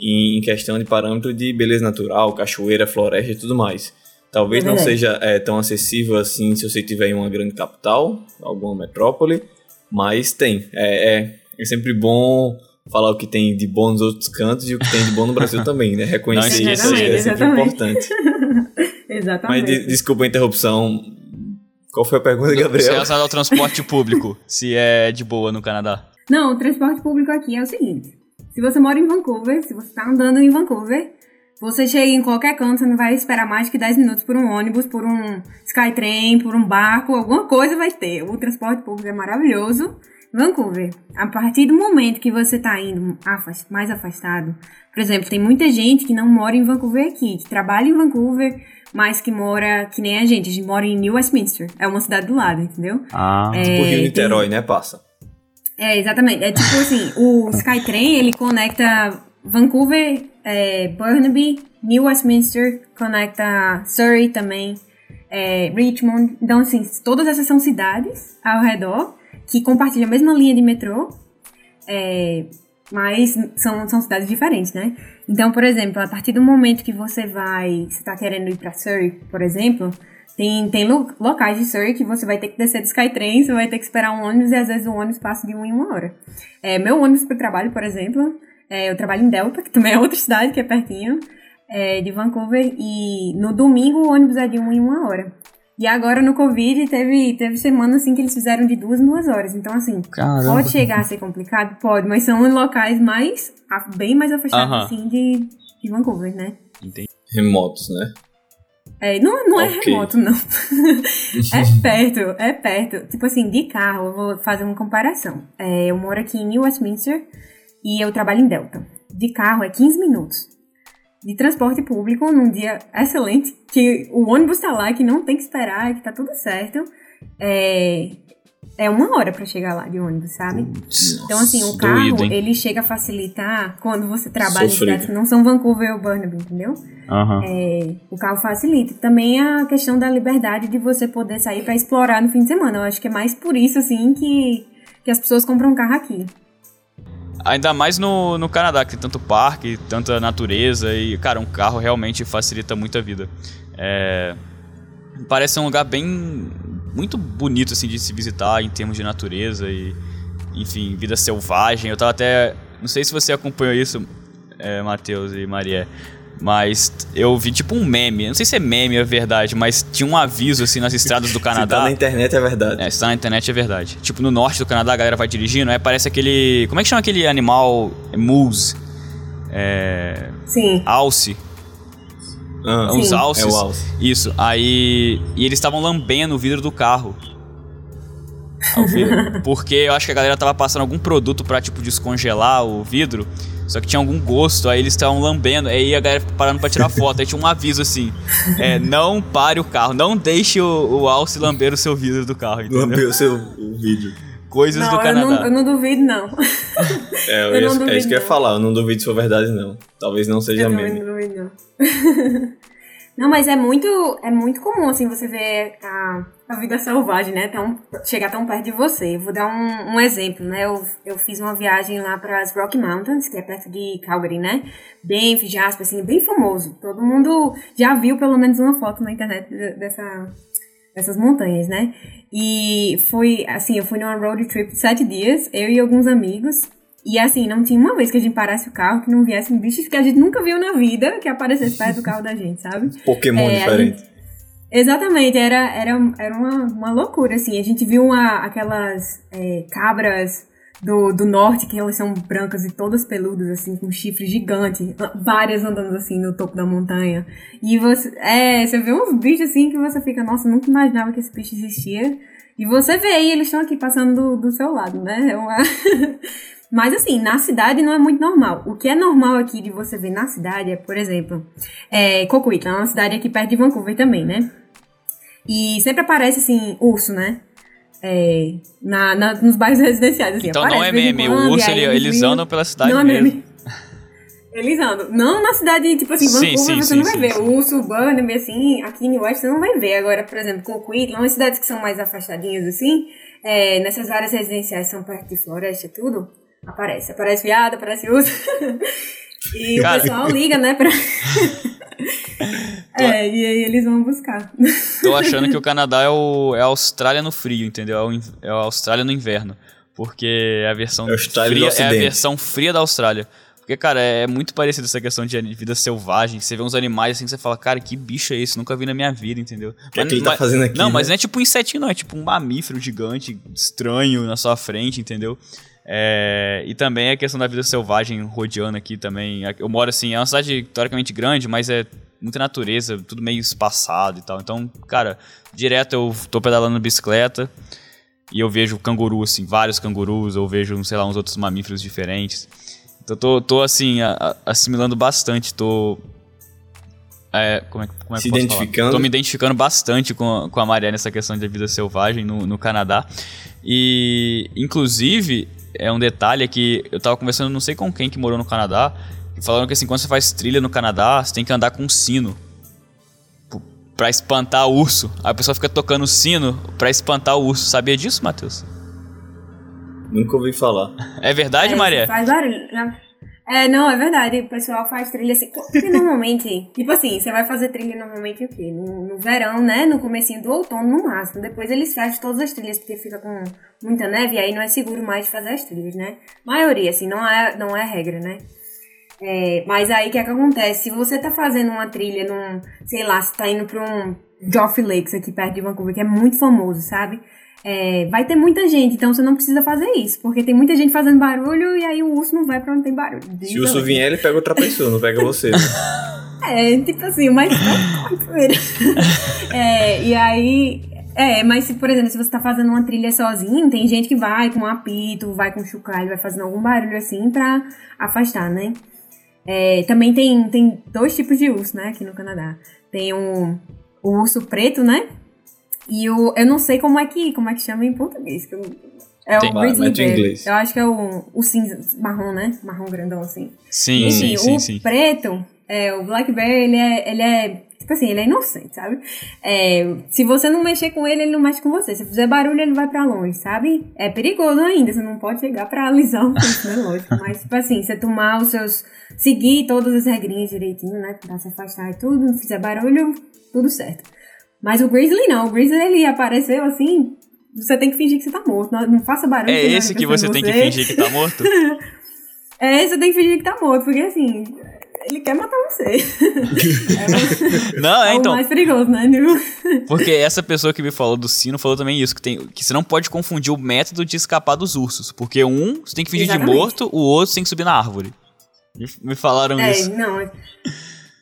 em questão de parâmetro de beleza natural, cachoeira, floresta e tudo mais. Talvez é não seja é, tão acessível assim se você tiver em uma grande capital, alguma metrópole, mas tem. É, é, é sempre bom falar o que tem de bom nos outros cantos e o que tem de bom no Brasil (laughs) também, né? Reconhecer isso é sempre importante. exatamente. (laughs) Mas de, desculpa a interrupção. Qual foi a pergunta, Gabriel? Se é relacionado ao transporte público, se é de boa no Canadá. Não, o transporte público aqui é o seguinte. Se você mora em Vancouver, se você está andando em Vancouver, você chega em qualquer canto, você não vai esperar mais que 10 minutos por um ônibus, por um Skytrain, por um barco, alguma coisa vai ter. O transporte público é maravilhoso. Vancouver, a partir do momento que você está indo mais afastado, por exemplo, tem muita gente que não mora em Vancouver aqui, que trabalha em Vancouver, mas que mora, que nem a gente, a gente mora em New Westminster. É uma cidade do lado, entendeu? Ah. É, Tipo Rio tem- Niterói, né, passa? É, exatamente. É tipo assim, o Skytrain, ele conecta Vancouver, é, Burnaby, New Westminster, conecta Surrey também, é, Richmond. Então, assim, todas essas são cidades ao redor que compartilham a mesma linha de metrô, é, mas são, são cidades diferentes, né? Então, por exemplo, a partir do momento que você vai, você tá querendo ir pra Surrey, por exemplo, tem, tem lo- locais de Surrey que você vai ter que descer do Skytrain, você vai ter que esperar um ônibus e às vezes o ônibus passa de uma em uma hora. É, meu ônibus para o trabalho, por exemplo, é, eu trabalho em Delta, (laughs) que também é outra cidade que é pertinho é, de Vancouver, e no domingo o ônibus é de uma em uma hora. E agora no Covid teve, teve semana assim que eles fizeram de duas em duas horas. Então, assim, Caramba. pode chegar a ser complicado? Pode, mas são em locais mais, bem mais afastados Aham. assim de, de Vancouver, né? Remotos, né? É, não, não é Ok. remoto, não. (laughs) é perto, é perto. Tipo assim, de carro, eu vou fazer uma comparação. É, eu moro aqui em New Westminster e eu trabalho em Delta. De carro é 15 minutos. De transporte público, num dia excelente, que o ônibus tá lá, que não tem que esperar, que tá tudo certo, é, é uma hora pra chegar lá de ônibus, sabe? Então, assim, o carro, hein? ele chega a facilitar quando você trabalha em cidades que não são Vancouver ou Burnaby, entendeu? Aham. É, o carro facilita. Também a questão da liberdade de você poder sair pra explorar no fim de semana. Eu acho que é mais por isso, assim, que, que as pessoas compram um carro aqui. Ainda mais no, no Canadá, que tem tanto parque, tanta natureza e, cara, um carro realmente facilita muito a vida. É, parece um lugar bem. muito bonito, assim, de se visitar em termos de natureza e, enfim, vida selvagem. Eu tava até. Não sei se você acompanhou isso, é, Matheus e Maria. Mas eu vi tipo um meme, não sei se é meme ou é verdade, mas tinha um aviso assim nas estradas do (laughs) Se tá Canadá. na internet é verdade. É, se tá na internet é verdade. Tipo, no norte do Canadá, a galera vai dirigindo, aí parece aquele. Como é que chama aquele animal? É Moose. É. Sim. Alce. Ah, Uns Sim. alces. É o alce. Isso. Aí. E eles estavam lambendo o vidro do carro. O vidro. (laughs) Porque eu acho que a galera tava passando algum produto pra, tipo, descongelar o vidro. Só que tinha algum gosto, aí eles estavam lambendo, aí a galera ficou parando pra tirar (laughs) foto. Aí tinha um aviso assim: é, não pare o carro, não deixe o, o alce lamber o seu vidro do carro, entendeu? Lambeu o seu o vídeo. Coisas Não, do eu Canadá. não, eu não duvido, não. É, eu Eu ia- não é duvido, isso que eu ia falar. Eu não duvido se for verdade, não. Talvez não seja Eu também meme. não duvido, não. (laughs) Não, mas é muito, é muito comum, assim, você ver a, a vida selvagem, né? Tão, chegar tão perto de você. Vou dar um, um exemplo, né? Eu, eu fiz uma viagem lá para as Rocky Mountains, que é perto de Calgary, né? Banff, Jasper, assim, bem famoso. Todo mundo já viu pelo menos uma foto na internet de- dessa, dessas montanhas, né? E foi, assim, eu fui numa road trip de sete dias, eu e alguns amigos. E assim, não tinha uma vez que a gente parasse o carro que não viesse um bicho que a gente nunca viu na vida que aparecesse perto do carro da gente, sabe? (laughs) Pokémon É, diferente. Exatamente, era, era, era uma, uma loucura, assim. A gente viu uma, aquelas é, cabras do, do norte, que elas são brancas e todas peludas, assim, com chifre gigante. Várias andando, assim, no topo da montanha. E você, é, você vê uns bichos, assim, que você fica, nossa, nunca imaginava que esse bicho existia. E você vê, e eles estão aqui passando do, do seu lado, né? É uma... (laughs) Mas assim, na cidade não é muito normal. O que é normal aqui de você ver na cidade é, por exemplo, é, Coquitlam, é uma cidade aqui perto de Vancouver também, né? E sempre aparece, assim, urso, né? É, na, na- nos bairros residenciais, assim. Então aparece não é meme, quando, o urso aí ele- eles andam pela cidade Não é mesmo. meme. (laughs) Eles andam. Não na cidade, tipo assim, Sim, Vancouver sim, você sim, não vai sim, ver. sim. O urso urbano, assim, aqui em West você não vai ver. Agora, por exemplo, Coquitlam, umas cidades que são mais afastadinhas, assim, é, nessas áreas residenciais são perto de floresta e tudo, aparece. Aparece viado, aparece urso. (laughs) e Cara. o pessoal liga, né, pra... é, e aí eles vão buscar. Tô achando que o Canadá é, o, é a Austrália no frio, entendeu? É, é a Austrália no inverno. Porque é a versão É fria, é a versão fria da Austrália. Porque, cara, é muito parecido essa questão de vida selvagem. Você vê uns animais assim que você fala, cara, que bicho é esse? Nunca vi na minha vida, entendeu? O que é que ele tá fazendo aqui, Não, né? mas não é tipo um insetinho, não. É tipo um mamífero gigante, estranho na sua frente, entendeu? É, e também a questão da vida selvagem rodeando aqui também. Eu moro assim, é uma cidade teoricamente grande, mas é muita natureza, tudo meio espaçado e tal. Então, cara, direto eu tô pedalando bicicleta e eu vejo canguru, assim, vários cangurus, ou vejo, sei lá, uns outros mamíferos diferentes. Então tô, tô assim, a- assimilando bastante, tô É, como é, como é Se que eu posso identificando. falar? Tô me identificando bastante com, com a Maria nessa questão de vida selvagem no, no Canadá. E, inclusive, é um detalhe que eu tava conversando, não sei com quem que morou no Canadá, falando que assim, quando você faz trilha no Canadá, você tem que andar com um sino p- pra espantar o urso. Aí a pessoa fica tocando o sino pra espantar o urso. Sabia disso, Matheus? Nunca ouvi falar. É verdade, É, Maria? Faz barulho. né? É, não, é verdade. O pessoal faz trilha assim. Porque normalmente, (laughs) tipo assim, você vai fazer trilha normalmente o quê? No, no verão, né? No comecinho do outono, no máximo. Depois eles fecham todas as trilhas, porque fica com muita neve e aí não é seguro mais fazer as trilhas, né? Maioria, assim, não é, não é regra, né? É, mas aí o que é que acontece? Se você tá fazendo uma trilha num, sei lá, você tá indo pra um Joffrey Lakes aqui perto de Vancouver, que é muito famoso, sabe? É, vai ter muita gente, então você não precisa fazer isso, porque tem muita gente fazendo barulho e aí o urso não vai pra onde tem barulho. Se o urso vier, ele pega outra pessoa, não pega você. (laughs) É, tipo assim, mas primeiro. (laughs) é, e aí. É, mas se, por exemplo, se você tá fazendo uma trilha sozinho, tem gente que vai com um apito, vai com chocalho, vai fazendo algum barulho assim pra afastar, né? É, também tem, tem dois tipos de urso, né, aqui no Canadá. Tem o, o urso preto, né? E o. Eu não sei como é que, como é que chama em português. Que eu, é Tem o grizzly bear. inglês. Eu acho que é o, o cinza, marrom, né? Marrom grandão assim. Sim, Enfim, sim, sim, o sim. preto, é, o Black Bear, ele é, ele é, tipo assim, ele é inocente, sabe? É, se você não mexer com ele, ele não mexe com você. Se fizer barulho, ele vai pra longe, sabe? É perigoso ainda, você não pode chegar pra alisar um bicho, né? Lógico. Mas, tipo assim, você tomar os seus... Seguir todas as regrinhas direitinho, né? Pra se afastar e tudo, não fizer barulho, tudo certo. Mas o Grizzly não, o Grizzly, ele apareceu assim... Você tem que fingir que você tá morto, não, não faça barulho. É esse que você em tem que você. fingir que tá morto? (laughs) É, você tem que fingir que tá morto, porque assim, ele quer matar você. (laughs) (laughs) Não, é É o então. mais perigoso, né? Tipo, Porque essa pessoa que me falou do sino falou também isso, que, tem, que você não pode confundir o método de escapar dos ursos. Porque um, você tem que fingir de Exatamente. morto, o outro você tem que subir na árvore. Me, me falaram É, isso. não.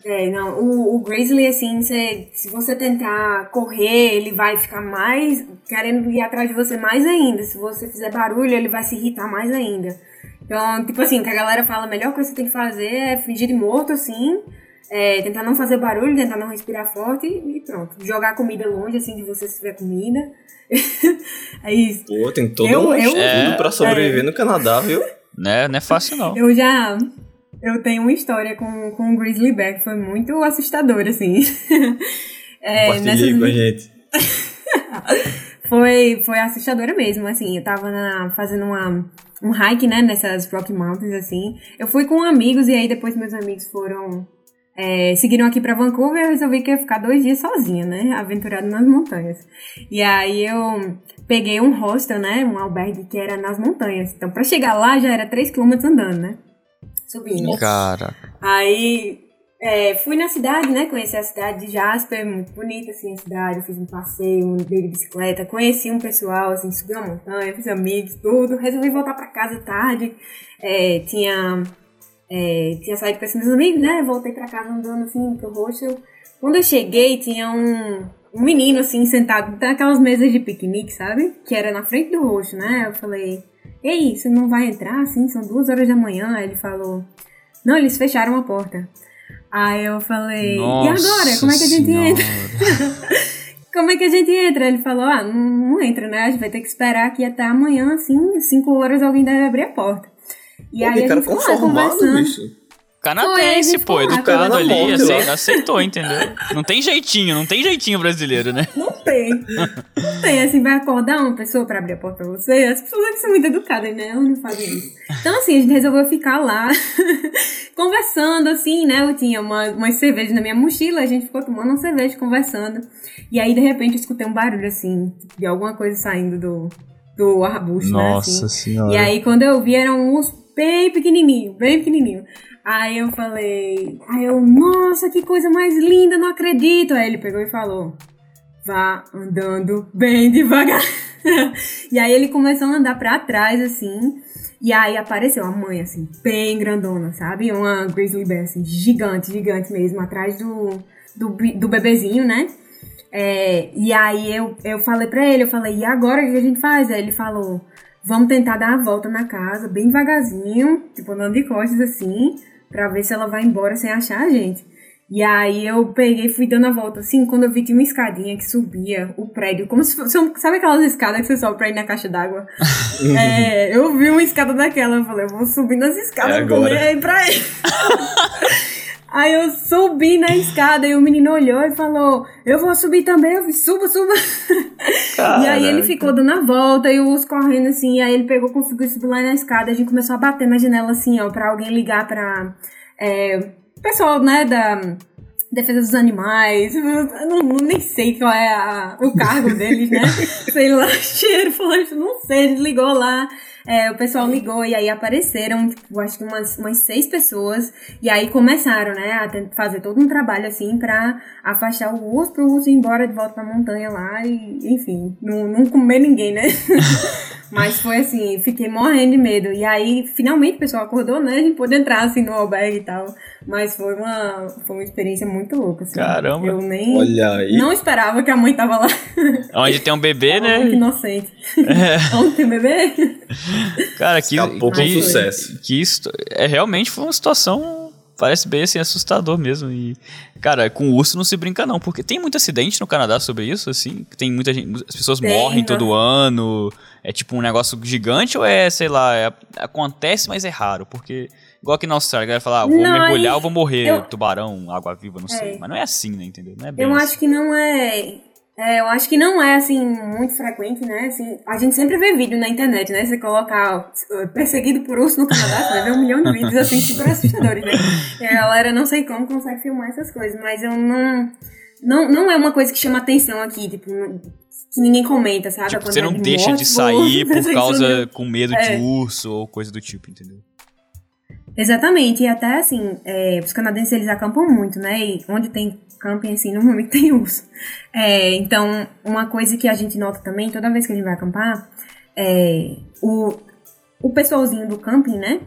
É- É, não. O, o Grizzly, assim, você- se você tentar correr, ele vai ficar mais. querendo ir atrás de você mais ainda. Se você fizer barulho, ele vai se irritar mais ainda. Então, tipo assim, o que a galera fala, a melhor coisa que você tem que fazer é fingir de morto, assim. é, tentar não fazer barulho, tentar não respirar forte e pronto. Jogar comida longe, assim, de você se tiver comida. (laughs) é isso. Pô, tem todo Eu- um eu- estudo É. pra sobreviver no Canadá, viu? Né? Não é fácil, não. Eu já. Eu tenho uma história com, com o Grizzly Bear que foi muito assustadora, assim. (laughs) É, nessas- com a gente. (laughs) foi, foi assustadora mesmo, assim. Eu tava na- fazendo uma, um hike, né, nessas Rocky Mountains, assim. Eu fui com amigos e aí depois meus amigos foram. é, seguiram aqui pra Vancouver eu resolvi que ia ficar dois dias sozinha, né? Aventurado nas montanhas. E aí eu peguei um hostel, né? Um albergue que era nas montanhas. Então, pra chegar lá já era 3 km andando, né? Subindo. Cara. Aí é, fui na cidade, né? Conheci a cidade de Jasper, muito bonita assim a cidade. Eu fiz um passeio, andei de bicicleta, conheci um pessoal, assim, subi uma montanha, fiz amigos, tudo. Resolvi voltar pra casa tarde. É, tinha, é, tinha saído com esses meus amigos, né? Voltei pra casa andando assim pro hostel. Quando eu cheguei, tinha um, um menino assim sentado naquelas mesas de piquenique, sabe? Que era na frente do hostel, né? Eu falei, ei, você não vai entrar assim? São duas horas da manhã. Aí ele falou, não, eles fecharam a porta. Aí eu falei, e agora? Como é que a gente Senhora. entra? (laughs) Como é que a gente entra? Ele falou, ah, não, não entra, né? A gente vai ter que esperar aqui até amanhã, assim, cinco horas alguém deve abrir a porta. E Pô, aí a gente ficou lá conversando. bicho. Canadense, pô, educado ali, morte, acei- ó. aceitou, entendeu? Não tem jeitinho, não tem jeitinho brasileiro, né? Não tem. Não tem, assim, vai acordar uma pessoa pra abrir a porta pra você. As pessoas são muito educadas, né? Elas não fazem isso. Então, assim, a gente resolveu ficar lá, (laughs) conversando, assim, né? Eu tinha uma, umas cervejas na minha mochila, a gente ficou tomando uma cerveja, conversando. E aí, de repente, eu escutei um barulho, assim, de alguma coisa saindo do, do arbusto, né? Assim. senhora. E aí, quando eu vi, era um urso bem pequenininho, bem pequenininho. Aí eu falei, aí eu, nossa, que coisa mais linda, não acredito. Aí ele pegou e falou, vá andando bem devagar. (laughs) e aí ele começou a andar pra trás, assim, e aí apareceu a mãe, assim, bem grandona, sabe? Uma grizzly bear, assim, gigante, gigante mesmo, atrás do, do, do bebezinho, né? É, e aí eu, eu falei pra ele, eu falei, e agora o que a gente faz? Aí ele falou, vamos tentar dar a volta na casa, bem devagarzinho, tipo andando de costas assim, pra ver se ela vai embora sem achar a gente. E aí eu peguei e fui dando a volta, assim, quando eu vi que uma escadinha que subia o prédio, como se fosse, sabe aquelas escadas que você sobe pra ir na caixa d'água? é, eu vi uma escada daquela, eu falei, eu vou subir nas escadas, é agora. eu aí pra (laughs) ir. Aí eu subi na escada e o menino olhou e falou: Eu vou subir também. Eu suba, suba. Caraca. E aí ele ficou dando a volta e os correndo assim. E aí ele pegou, conseguiu subir lá na escada. A gente começou a bater na janela assim, ó, pra alguém ligar pra. É, pessoal, né, da defesa dos animais, eu não, nem sei qual é a, o cargo deles, né? (laughs) sei lá, (laughs) cheiro, falando, não sei, a gente ligou lá, é, o pessoal ligou e aí apareceram, tipo, acho que umas, umas seis pessoas, e aí começaram, né, a fazer todo um trabalho assim pra afastar o urso, pro urso ir embora de volta pra montanha lá e, enfim, não, não comer ninguém, né? (laughs) Mas foi assim, fiquei morrendo de medo. E aí, finalmente, o pessoal acordou, né? A gente pôde entrar assim no albergue e tal. Mas foi uma, foi uma experiência muito louca. Assim. Caramba! Eu nem. Olha aí. Não esperava que a mãe tava lá. Onde tem um bebê, né? Muito inocente. É. Onde tem um bebê? (laughs) Cara, que. Escapou com sucesso. Que isso. É, realmente foi uma situação parece bem assim assustador mesmo. E, cara, com urso não se brinca não, porque tem muito acidente no Canadá sobre isso, assim. Tem muita gente. As pessoas tem, morrem todo ano. É tipo um negócio gigante ou é, sei lá, é, acontece, mas é raro, porque. Igual aqui na Austrália, a galera fala, ah, vou não, mergulhar ou vou morrer, eu... tubarão, água viva, não é. sei. Mas não é assim, né, entendeu? Não é eu assim. acho que não é é, eu acho que não é, assim, muito frequente, né? Assim, a gente sempre vê vídeo na internet, né? Você colocar perseguido por urso no Canadá, você vai ver um milhão de vídeos, assim, super (laughs) assustadores, né? E a galera, não sei como, consegue filmar essas coisas, mas eu não... Não, não é uma coisa que chama atenção aqui, tipo, que ninguém comenta, sabe? Tipo, você não de deixa de (laughs) sair por causa, com medo é. de urso ou coisa do tipo, entendeu? Exatamente, e até assim, é, os canadenses eles acampam muito, né? E onde tem camping, assim, (laughs) normalmente tem urso. É, então, uma coisa que a gente nota também, toda vez que a gente vai acampar, é, o, o pessoalzinho do camping, né?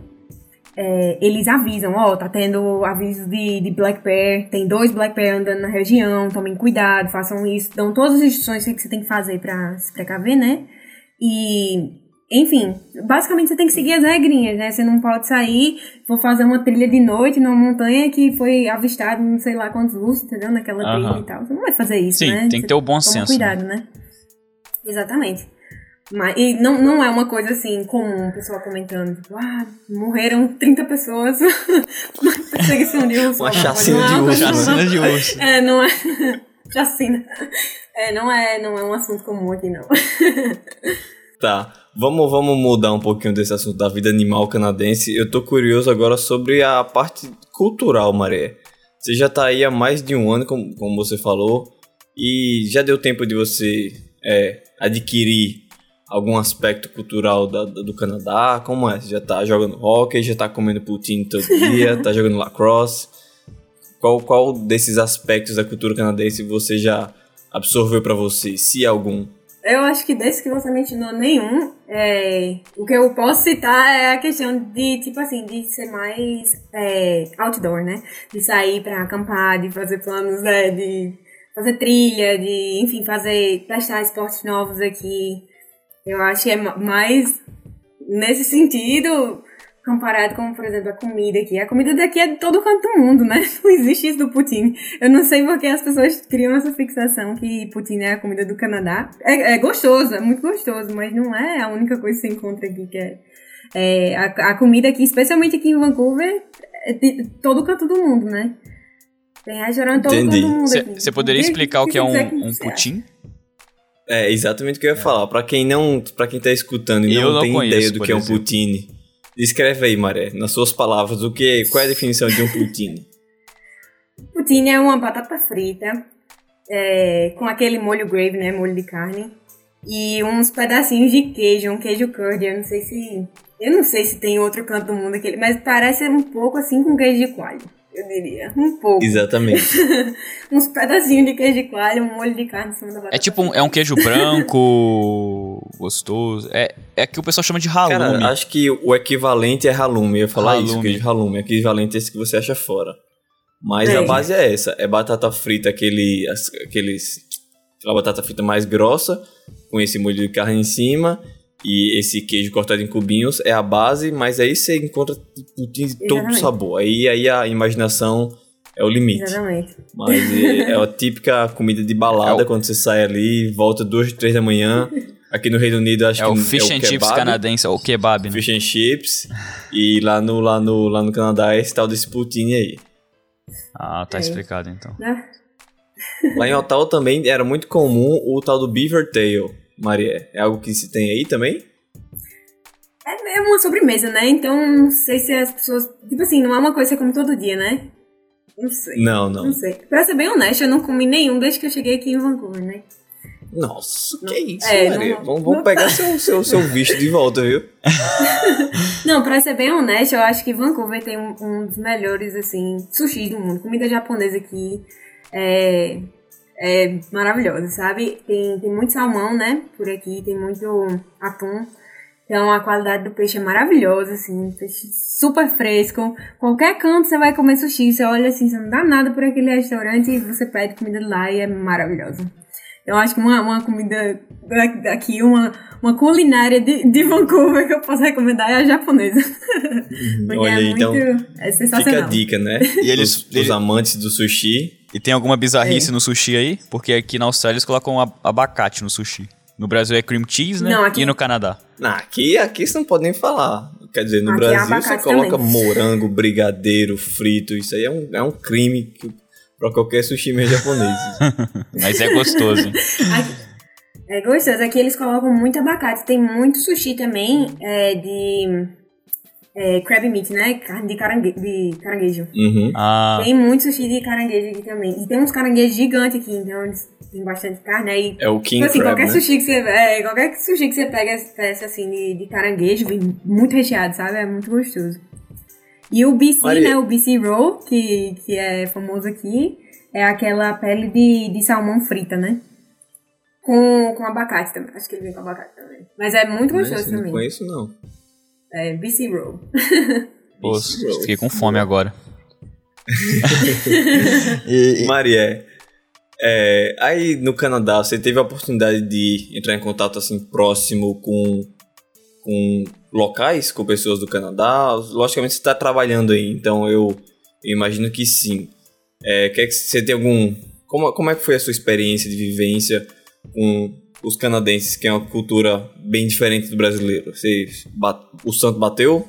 É, eles avisam, ó, oh, tá tendo aviso de, de Black Bear, tem dois Black Bear andando na região, tomem cuidado, façam isso, dão todas as instruções que você tem que fazer para se precaver, né? E enfim, basicamente você tem que seguir as regrinhas, né? Você não pode sair, vou fazer uma trilha de noite numa montanha que foi avistado não sei lá quantos ursos, entendeu? Naquela trilha e tal. Você não vai fazer isso, Sim, né? tem que ter o bom senso. cuidado, né? né? Exatamente. Mas, e não, não é uma coisa assim comum, o pessoal comentando, tipo, ah, morreram 30 pessoas (laughs) na perseguição de urso. Uma chacina de urso. Chacina de urso. É, não é. (laughs) chacina. É, não é, não é um assunto comum aqui, não. (laughs) tá. Vamos, vamos mudar um pouquinho desse assunto da vida animal canadense. Eu tô curioso agora sobre a parte cultural, Maré. Você já tá aí há mais de um ano, como, como você falou, e já deu tempo de você é, adquirir algum aspecto cultural da, do Canadá? Como é? Você já tá jogando hockey, já tá comendo poutine todo (laughs) dia, tá jogando lacrosse? Qual, qual desses aspectos da cultura canadense você já absorveu para você, se algum? Eu acho que desse que você mencionou nenhum, é, o que eu posso citar é a questão de, tipo assim, de ser mais é, outdoor, né? De sair pra acampar, de fazer planos, né? De fazer trilha, de, enfim, fazer, testar esportes novos aqui. Eu acho que é mais nesse sentido comparado com, por exemplo, a comida aqui. A comida daqui é de todo canto do mundo, né? (laughs) Não existe isso do poutine. Eu não sei porque as pessoas criam essa fixação que poutine é a comida do Canadá. É, é gostoso, é muito gostoso, mas não é a única coisa que você encontra aqui que é... é a, a, comida aqui, especialmente aqui em Vancouver, é de todo canto do mundo, né? Tem restaurante todo canto do mundo Você poderia explicar o que, é um, um poutine? É exatamente o que eu ia é. falar. Para quem não, para quem tá escutando e não, não tem conheço, ideia do que é um poutine, Escreve aí, Maré, nas suas palavras, o que, qual é a definição de um poutine? poutine é uma batata frita é, com aquele molho gravy, né, molho de carne, e uns pedacinhos de queijo, um queijo curd. Eu não sei se, eu não sei se tem outro canto do mundo aquele, mas parece um pouco assim com queijo de coalho eu diria. Um pouco. Exatamente. (laughs) Uns pedacinhos de queijo de coalho, um molho de carne em cima da batata. É tipo, um, é um queijo branco, (laughs) gostoso. É, é que o pessoal chama de halume. Cara, acho que o equivalente é halume. Eu ia falar halume. isso, queijo halume. O equivalente é esse que você acha fora. Mas é. a base é essa. É batata frita, aquele, aqueles... Aquela batata frita mais grossa, com esse molho de carne em cima e esse queijo cortado em cubinhos é a base, mas aí você encontra pudim de todo sabor. Aí, aí a imaginação é o limite. Exatamente. Mas é, é a típica comida de balada É o- quando você sai ali, volta duas, três da manhã. Aqui no Reino Unido acho É que o fish é and o chips kebab, canadense, ou kebab, né? Fish and chips. E lá no, lá, no, lá no Canadá é esse tal desse poutine aí. Ah, tá É. explicado então. Né? Lá em Ottawa também era muito comum o tal do beaver tail, Maria. É algo que se tem aí também? É, é uma sobremesa, né? Então, não sei se as pessoas. Tipo assim, não é uma coisa que você come todo dia, né? Não sei. Não, não. Não sei. Pra ser bem honesta, eu não comi nenhum desde que eu cheguei aqui em Vancouver, né? Nossa, que Não- isso, é, Maria. não- vamos vamos pegar seu, seu, seu visto de volta, viu? (laughs) Não, pra ser bem honesta, eu acho que Vancouver tem um, um dos melhores, assim, sushis do mundo. Comida japonesa aqui é, é maravilhosa, sabe? Tem, tem muito salmão, né? Por aqui, tem muito atum. Então a qualidade do peixe é maravilhosa, assim, peixe super fresco. Qualquer canto você vai comer sushi, você olha assim, você não dá nada por aquele restaurante e você pede comida lá e é maravilhosa. Eu acho que uma, uma comida da- daqui, uma, uma culinária de, de Vancouver que eu posso recomendar é a japonesa. Porque Olha é muito, então é fica sensacional. a dica, né? E eles- Os, os amantes do sushi. E tem alguma bizarrice É. no sushi aí? Porque aqui na Austrália eles colocam ab- abacate no sushi. No Brasil é cream cheese, né? Não, aqui- E no Canadá. Não, aqui, aqui você não pode nem falar. Quer dizer, no Aqui é Brasil você abacate coloca também. morango, brigadeiro, frito. Isso aí é um, é um crime que, pra qualquer sushi meio japonês. (laughs) Mas é gostoso? Aqui- é gostoso. Aqui eles colocam muito abacate. Tem muito sushi também é, de é, crab meat, né? Carne de, carangue, de caranguejo. Uhum. Ah, Tem muito sushi de caranguejo aqui também. E tem uns caranguejos gigantes aqui, então eles têm bastante carne. Aí, É o King tipo assim, Crab, qualquer né? sushi que você é, qualquer sushi que você pega peça assim de, de caranguejo, vem muito recheado, sabe? É muito gostoso. E o BC, Maria- né? O BC Roll, que, que é famoso aqui, é aquela pele de, de salmão frita, né? Com, com abacate também. Acho que ele vem com abacate também. Mas é muito gostoso eu não também. conheço, não. É BC Roll. pô, fiquei com fome agora. (laughs) E- e- Maria, é, aí no Canadá, você teve a oportunidade de entrar em contato assim próximo com, com locais, com pessoas do Canadá? Logicamente você está trabalhando aí, então eu, imagino que sim. É, quer que você tem algum. Como, como é que foi a sua experiência de vivência com os canadenses, que é uma cultura bem diferente do brasileiro? Você, bat- o santo bateu?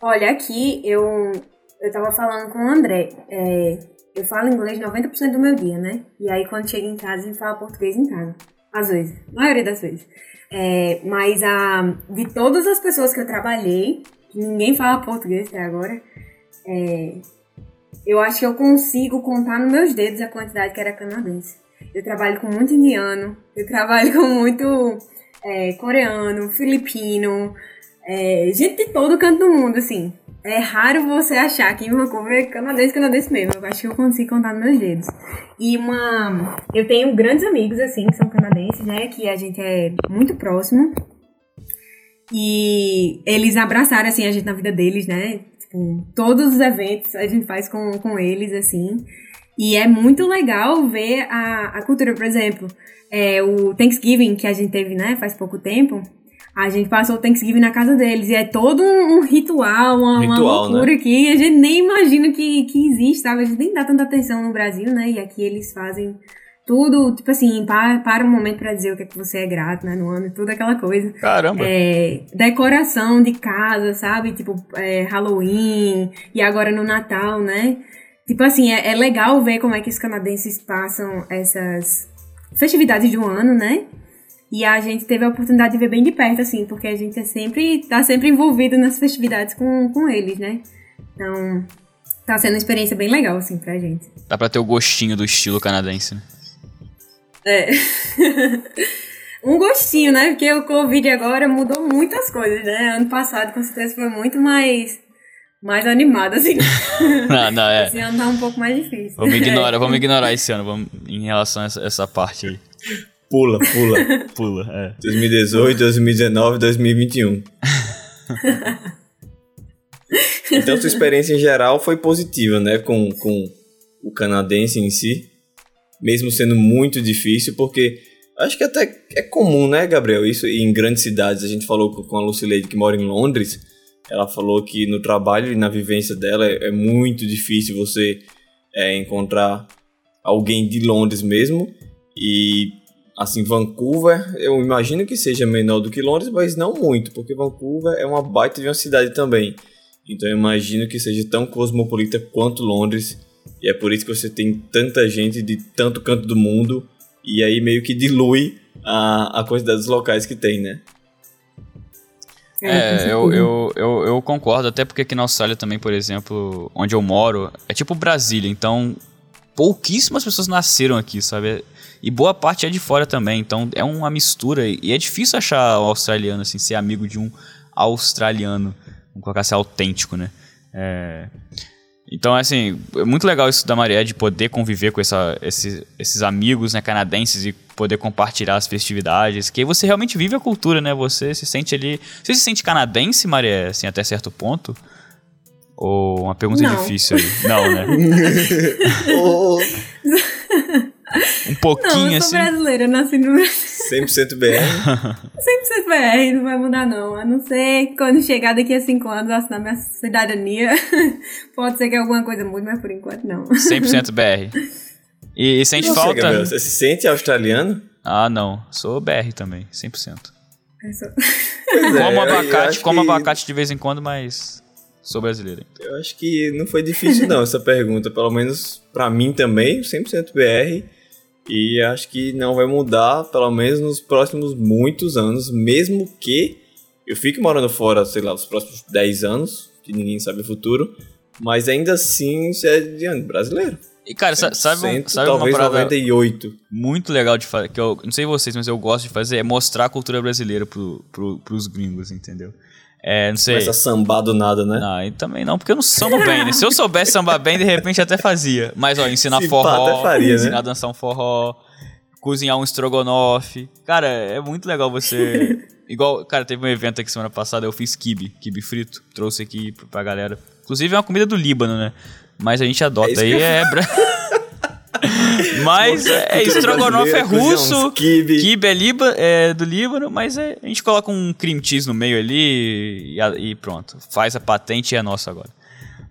Olha, aqui eu, eu tava falando com o André. é, eu falo inglês 90% do meu dia, né? E aí quando chego em casa, a gente fala português em casa. Às vezes. A maioria das vezes. É, mas a, de todas as pessoas que eu trabalhei, ninguém fala português até agora, é, eu acho que eu consigo contar nos meus dedos a quantidade que era canadense. Eu trabalho com muito indiano, eu trabalho com muito é, coreano, filipino, é, gente de todo canto do mundo, assim. É raro você achar que em Vancouver canadense, canadense mesmo. Eu acho que eu consigo contar nos meus dedos. E uma... Eu tenho grandes amigos, assim, que são canadenses, né? Que a gente é muito próximo. E eles abraçaram, assim, a gente na vida deles, né? Tipo, todos os eventos a gente faz com, com eles, assim. E é muito legal ver a, a cultura, por exemplo, é, o Thanksgiving que a gente teve, né, faz pouco tempo. A gente passou o Thanksgiving na casa deles e é todo um, um ritual, uma, uma Ritual, loucura né? que a gente nem imagina que, que existe, sabe? A gente nem dá tanta atenção no Brasil, né? E aqui eles fazem tudo, tipo assim, para, para um momento pra dizer o que é que você é grato, né, no ano, tudo aquela coisa. Caramba. É, decoração de casa, sabe? Tipo, é, Halloween e agora no Natal, né? Tipo assim, é, é legal ver como é que os canadenses passam essas festividades do ano, né? E a gente teve a oportunidade de ver bem de perto, assim, porque a gente é sempre, tá sempre envolvido nas festividades com, com eles, né? Então, tá sendo uma experiência bem legal, assim, pra gente. Dá pra ter o gostinho do estilo canadense, né? É. (laughs) um gostinho, né? Porque o Covid agora mudou muitas coisas, né? Ano passado, com certeza, foi muito mais, mais animado, assim. (laughs) Não, não, é. Esse ano tá um pouco mais difícil. Vamos ignorar, (laughs) vamos ignorar esse ano, vamos, em relação a essa, essa parte aí. Pula, pula. (laughs) Pula, é. 2018, 2019, 2021. então, sua experiência em geral foi positiva, né? Com, com o canadense em si. Mesmo sendo muito difícil, porque acho que até é comum, né, Gabriel? Isso em grandes cidades. A gente falou com a Lucileide que mora em Londres. Ela falou que no trabalho e na vivência dela é, é muito difícil você é encontrar alguém de Londres mesmo. E assim, Vancouver, eu imagino que seja menor do que Londres, mas não muito, porque Vancouver é uma baita de uma cidade também. Então eu imagino que seja tão cosmopolita quanto Londres. E é por isso que você tem tanta gente de tanto canto do mundo. E aí meio que dilui a, a quantidade dos locais que tem, né? É, eu, eu, eu, eu, concordo, até porque aqui na Austrália também, por exemplo, onde eu moro, é tipo Brasília, então pouquíssimas pessoas nasceram aqui, sabe? E boa parte é de fora também, então é uma mistura. E é difícil achar o australiano, assim, ser amigo de um australiano, vamos colocar assim, autêntico, né? É... Então, assim, é muito legal isso da Maria de poder conviver com essa, esses, esses amigos né, canadenses e poder compartilhar as festividades, que aí você realmente vive a cultura, né? Você se sente ali... Você se sente canadense, Maria, assim, até certo ponto? Ou uma pergunta Não. difícil aí? Não, né? (laughs) (laughs) um pouquinho, Não, eu sou assim... brasileira, eu nasci no Brasil. 100% BR. 100% BR, não vai mudar não. A não ser quando chegar daqui a 5 anos, assinar minha cidadania. (laughs) Pode ser que alguma coisa mude, mas por enquanto não. 100% (laughs) BR. E, e sente Você, falta? Gabriel, você se sente australiano? Ah, não. Sou BR também, 100%. Eu sou- Pois (laughs) é, como eu abacate, como que- abacate de vez em quando, mas sou brasileiro. Eu acho que não foi difícil não essa pergunta, pelo menos pra mim também, 100% BR. E acho que não vai mudar, pelo menos nos próximos muitos anos, mesmo que eu fique morando fora, sei lá, os próximos 10 anos, que ninguém sabe o futuro, mas ainda assim você é de brasileiro. E, cara, sa- sabe, 100%, sabe uma talvez parada 98. muito legal de fazer, que eu não sei vocês, mas eu gosto de fazer, é mostrar a cultura brasileira pro, pro, pros gringos, entendeu? É, não sei. Começa a sambar do nada, né? Não, e também não, porque eu não sambo bem, né? Se eu soubesse sambar bem, de repente até fazia. Mas, ó, ensinar Se forró, até faria, né? ensinar a dançar um forró, cozinhar um estrogonofe. Cara, é muito legal você... (laughs) Igual, cara, teve um evento aqui semana passada, eu fiz kibe, kibe frito, trouxe aqui pra- galera. Inclusive é uma comida do Líbano, né? Mas a gente adota. É aí é... (laughs) (laughs) (laughs) Mas é, estrogonofe é russo, quibe. Kibe é, Liba, é do Líbano, mas é- a gente coloca um cream cheese no meio ali e, e pronto. Faz a patente e é nosso agora.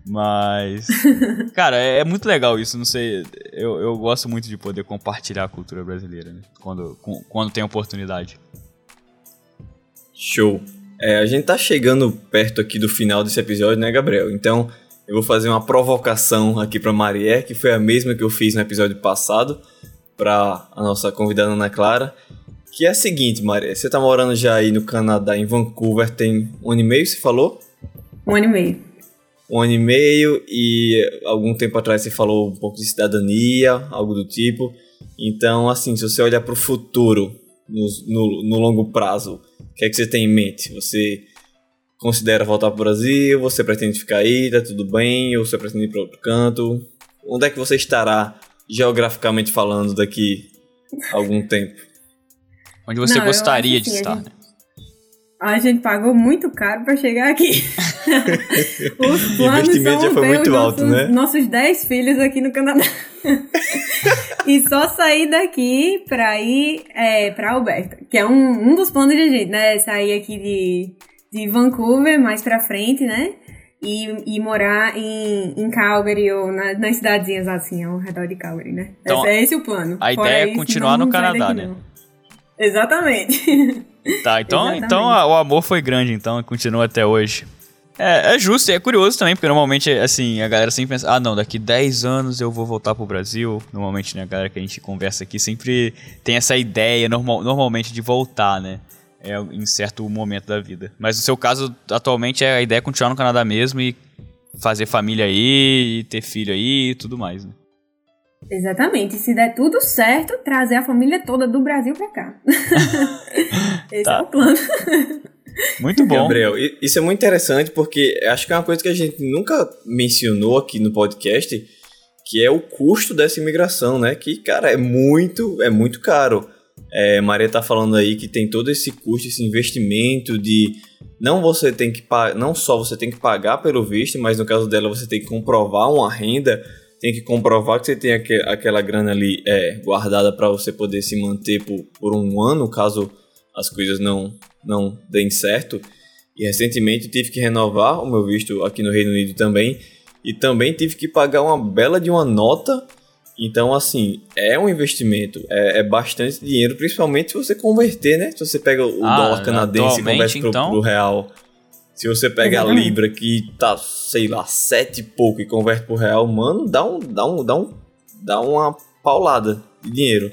Mas. (laughs) cara, é, é muito legal isso, não sei. Eu, eu gosto muito de poder compartilhar a cultura brasileira, né? Quando, com- quando tem oportunidade. Show. É, a gente tá chegando perto aqui do final desse episódio, né, Gabriel? Então, eu vou fazer uma provocação aqui pra Marié, que foi a mesma que eu fiz no episódio passado, pra a nossa convidada Ana Clara. Que é a seguinte, Marié, você tá morando já aí no Canadá, em Vancouver, tem um ano e meio, você falou? Um ano e meio. Um ano e meio, e algum tempo atrás você falou um pouco de cidadania, algo do tipo. Então, assim, se você olhar pro futuro, no, no, no longo prazo, o que é que você tem em mente? Você considera voltar pro Brasil? Você pretende ficar aí? Tá tudo bem? Ou você pretende ir para outro canto? Onde é que você estará geograficamente falando daqui a algum tempo? Onde você Não, gostaria de assim, estar, gente- né? A gente pagou muito caro pra chegar aqui. (laughs) Os planos investimento já foi muito alto, nossos, né? Nossos 10 filhos aqui no Canadá. (laughs) e só sair daqui pra ir é, pra Alberta, que é um, um dos planos de gente, né? Sair aqui de, de Vancouver mais pra frente, né? E, e morar em, em Calgary ou na, nas cidadezinhas assim, ao redor de Calgary, né? Então, esse, é esse o plano. a Fora ideia é isso, continuar não no Canadá, né? não. Exatamente. Tá, então, (laughs) Exatamente. então a- o amor foi grande, então, e continua até hoje. É, é justo e é curioso também, porque normalmente, assim, a galera sempre pensa, ah, não, daqui 10 anos eu vou voltar pro Brasil. Normalmente, né, a galera que a gente conversa aqui sempre tem essa ideia, normal, normalmente, de voltar, né? É, em certo momento da vida. Mas no seu caso, atualmente, é a ideia é continuar no Canadá mesmo e fazer família aí, e ter filho aí e tudo mais, né? Exatamente. E se der tudo certo, trazer a família toda do Brasil pra cá. (laughs) Esse Tá. é o plano. Muito bom. Gabriel, isso é muito interessante porque acho que é uma coisa que a gente nunca mencionou aqui no podcast, que é o custo dessa imigração, né? Que, cara, é muito, é muito caro. É, Maria tá falando aí que tem todo esse custo, esse investimento de não você tem que não só você tem que pagar pelo visto, mas no caso dela você tem que comprovar uma renda, tem que comprovar que você tem aque- aquela grana ali é, guardada para você poder se manter por, por um ano, caso as coisas não não deem certo. E recentemente tive que renovar o meu visto aqui no Reino Unido também. e também tive que pagar uma bela de uma nota. Então, assim, é um investimento, é, é bastante dinheiro, principalmente se você converter, né? Se você pega o Ah, dólar canadense e converte pro, então? pro real. Se você pega a. Libra que tá, sei lá, sete e pouco e converte pro real, mano, dá um, dá um, dá um, dá uma paulada de dinheiro.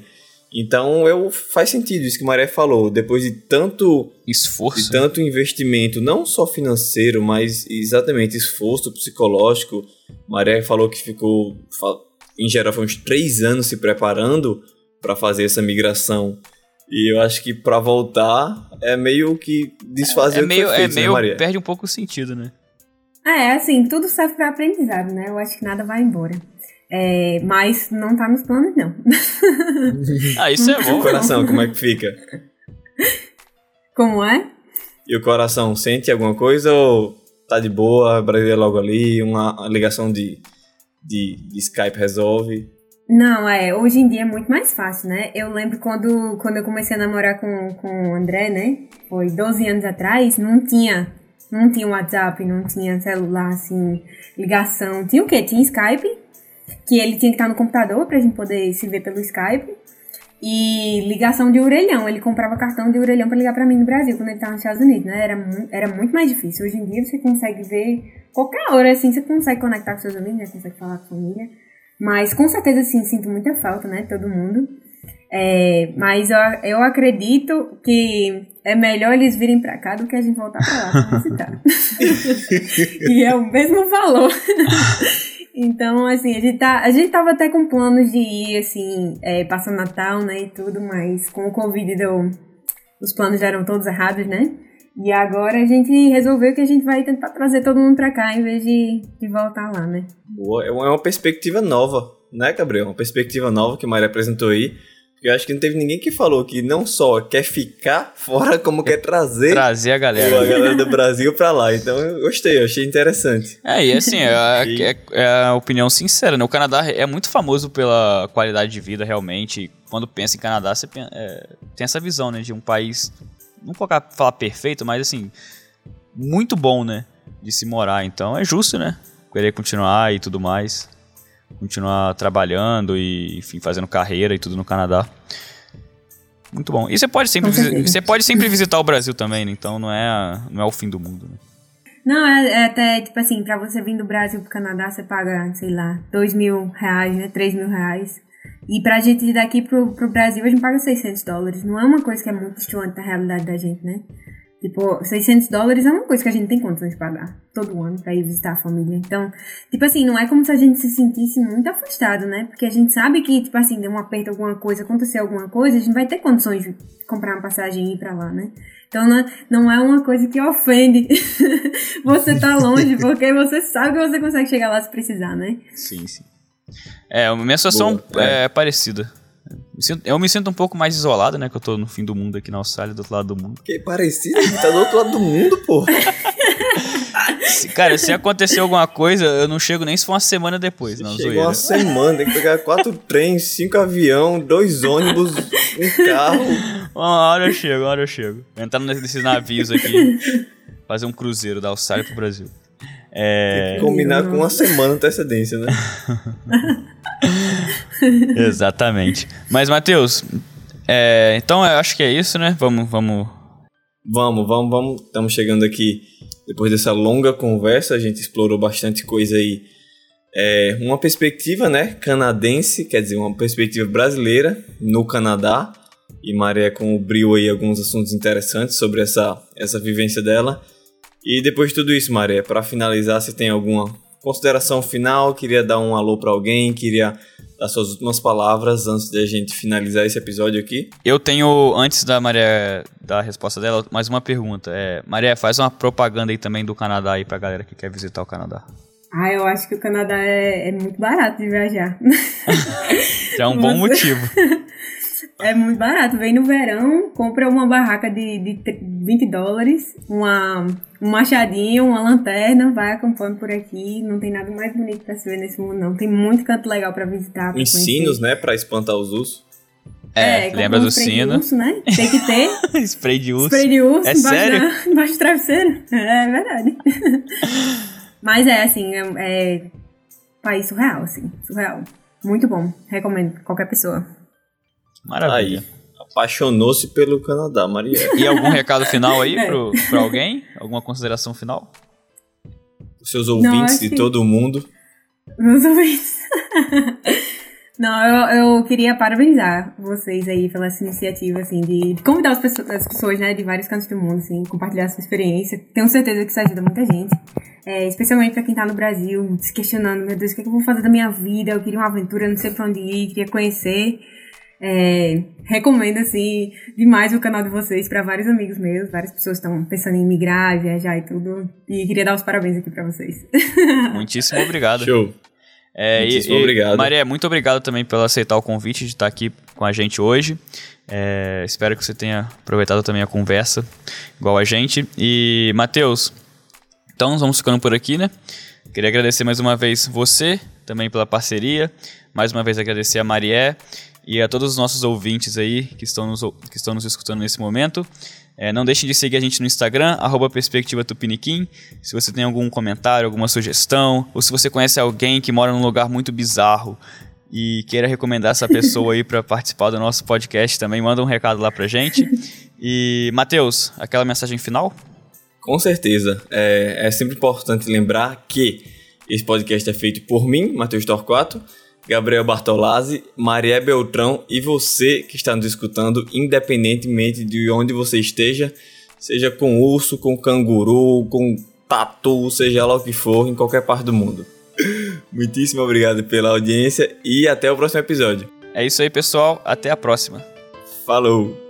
Então, eu faz sentido isso que Maré falou. Depois de tanto Esforço. de tanto investimento, não só financeiro, mas exatamente esforço psicológico. Maré falou que ficou, em geral, foi uns três anos se preparando para fazer essa migração. E eu acho que para voltar é meio que desfazer é o que meio, é feito, meio né, Maria? perde um pouco o sentido, né? É, assim, tudo serve pra aprendizado, né? Eu acho que nada vai embora. É, mas não tá nos planos, não. (laughs) Ah, isso é E o bom. coração, como é que fica? Como é? E o coração, sente alguma coisa ou tá de boa, Brasília logo ali, uma ligação de, de, de Skype resolve? Não, é, hoje em dia é muito mais fácil, né? Eu lembro quando, quando eu comecei a namorar com, com o André, né? Foi 12 anos atrás, não tinha, não tinha WhatsApp, não tinha celular, assim, ligação. Tinha o quê? Tinha Skype, que ele tinha que estar no computador pra gente poder se ver pelo Skype. E ligação de orelhão, ele comprava cartão de orelhão pra ligar pra mim no Brasil, quando ele tava nos Estados Unidos, né? Era, mu- era muito mais difícil. Hoje em dia você consegue ver qualquer hora, assim, você consegue conectar com seus amigos, né? Consegue falar com a família. Mas com certeza, sim, sinto muita falta, né? Todo mundo. É, mas eu, eu acredito que é melhor eles virem pra cá do que a gente voltar pra lá pra visitar. (laughs) e é o mesmo valor. então, assim, a gente, tá, a gente tava até com planos de ir, assim, é, passar Natal, né, e tudo, mas com o Covid deu, os planos já eram todos errados, né? E agora a gente resolveu que a gente vai tentar trazer todo mundo pra cá em vez de, de voltar lá, né? Boa, é uma é perspectiva nova, né, Gabriel? Uma perspectiva nova que a Maria apresentou aí. Porque eu acho que não teve ninguém que falou que não só quer ficar (laughs) fora, como quer trazer Trazer a a galera. galera do Brasil pra lá. Então eu gostei, eu achei interessante. É, e assim, é, E- é- é a opinião sincera, né? O Canadá é muito famoso pela qualidade de vida, realmente. Quando pensa em Canadá, você é, tem essa visão, né? De um país, não colocar, falar perfeito, mas assim, muito bom, né? De se morar. Então é justo, né? Querer continuar e tudo mais. Continuar trabalhando e, enfim, fazendo carreira e tudo no Canadá. Muito bom. E você pode sempre, você pode sempre visitar o Brasil também, né? Então não é, não é o fim do mundo, né? Não, é, é até, tipo assim, pra você vir do Brasil pro Canadá, você paga, sei lá, dois mil reais, né? Três mil reais. E pra gente ir daqui pro, pro Brasil, a gente paga 600 dólares. Não é uma coisa que é muito distante da realidade da gente, né? Tipo, 600 dólares é uma coisa que a gente tem condições de pagar todo ano pra ir visitar a família. Então, tipo assim, não é como se a gente se sentisse muito afastado, né? Porque a gente sabe que, tipo assim, deu um aperto, alguma coisa, acontecer alguma coisa, a gente vai ter condições de comprar uma passagem e ir pra lá, né? Então, não não é uma coisa que ofende (laughs) você tá longe, (laughs) porque você sabe que você consegue chegar lá se precisar, né? Sim, sim. É, a minha situação Boa, é. parecida. Me sinto- Eu me sinto um pouco mais isolado, né? Que eu tô no fim do mundo aqui na Austrália, do outro lado do mundo. Que parecido, tá do outro lado do mundo, pô. (laughs) Se- cara, se acontecer alguma coisa, eu não chego nem se for uma semana depois. Não, Chega zoeira. uma semana, tem que pegar quatro trens, cinco avião, dois ônibus, um carro. Uma hora eu chego, uma hora eu chego. Entrar nesses navios aqui, fazer um cruzeiro da Austrália pro Brasil. É, Combinar com uma semana de antecedência, né? (laughs) exatamente. Mas, Matheus, é, então eu acho que é isso, né? Vamos, vamos. Vamos, vamos, vamos. Estamos chegando aqui. Depois dessa longa conversa, a gente explorou bastante coisa aí. É, uma perspectiva, né, canadense, quer dizer, uma perspectiva brasileira no Canadá. E Maria cobriu aí alguns assuntos interessantes sobre essa, essa vivência dela. E depois de tudo isso, Maria, para finalizar, você tem alguma consideração final? Queria dar um alô para alguém? Queria dar suas últimas palavras antes de a gente finalizar esse episódio aqui? Eu tenho, antes da Maria dar a resposta dela, mais uma pergunta. É, Maria, faz uma propaganda aí também do Canadá aí pra galera que quer visitar o Canadá. Ah, eu acho que o Canadá é, é muito barato de viajar. (laughs) Já é um bom motivo. (laughs) É muito barato. Vem no verão, compra uma barraca de, de tre- 20 dólares, uma, um machadinho, uma lanterna, vai acampando por aqui. Não tem nada mais bonito pra se ver nesse mundo, não. Tem muito canto legal pra visitar. Pra Ensinos, conhecer. né, para espantar os ursos. É, compra lembra um do spray de sino. urso, né? Tem que ter. (laughs) Spray de urso. Spray de urso É embaixo, sério? da- (laughs) embaixo do travesseiro. É verdade. (laughs) Mas é assim, é, é, país surreal, assim, surreal. Muito bom, recomendo qualquer pessoa. Maravilha. Aí, apaixonou-se pelo Canadá, Maria. (laughs) E algum recado final aí pro, pra alguém? Alguma consideração final? Os seus ouvintes Não, de todo mundo. Meus ouvintes. (laughs) Não, eu, eu queria parabenizar vocês aí pela essa iniciativa, assim, de convidar as pessoas, as pessoas, né, de vários cantos do mundo, assim, compartilhar sua experiência. Tenho certeza que isso ajuda muita gente. É, especialmente pra quem tá no Brasil, se questionando, meu Deus, o que, é que eu vou fazer da minha vida? Eu queria uma aventura, não sei pra onde ir, queria conhecer. É, recomendo, assim, demais o canal de vocês para vários amigos meus. Várias pessoas estão pensando em migrar, viajar e tudo. E queria dar os parabéns aqui para vocês. (laughs) Muitíssimo obrigado. Show. É, Muitíssimo e, obrigado. Maria, muito obrigado também pelo aceitar o convite de estar aqui com a gente hoje. É, espero que você tenha aproveitado também a conversa, igual a gente. E, Matheus, então vamos ficando por aqui, né? Queria agradecer mais uma vez você, também pela parceria. Mais uma vez agradecer a Marié e a todos os nossos ouvintes aí que estão nos, que estão nos escutando nesse momento. É, não deixem de seguir a gente no Instagram, arroba Perspectiva Tupiniquim. Se você tem algum comentário, alguma sugestão, ou se você conhece alguém que mora num lugar muito bizarro e queira recomendar essa pessoa aí para participar do nosso podcast também, manda um recado lá pra gente. E, Matheus, aquela mensagem final? Com certeza. É, é sempre importante lembrar que esse podcast é feito por mim, Matheus Torquato, Gabriel Bartolazzi, Maria Beltrão e você que está nos escutando, independentemente de onde você esteja, seja com urso, com canguru, com tatu, seja lá o que for, em qualquer parte do mundo. (laughs) Muitíssimo obrigado pela audiência e até o próximo episódio. É isso aí, pessoal. Até a próxima. Falou!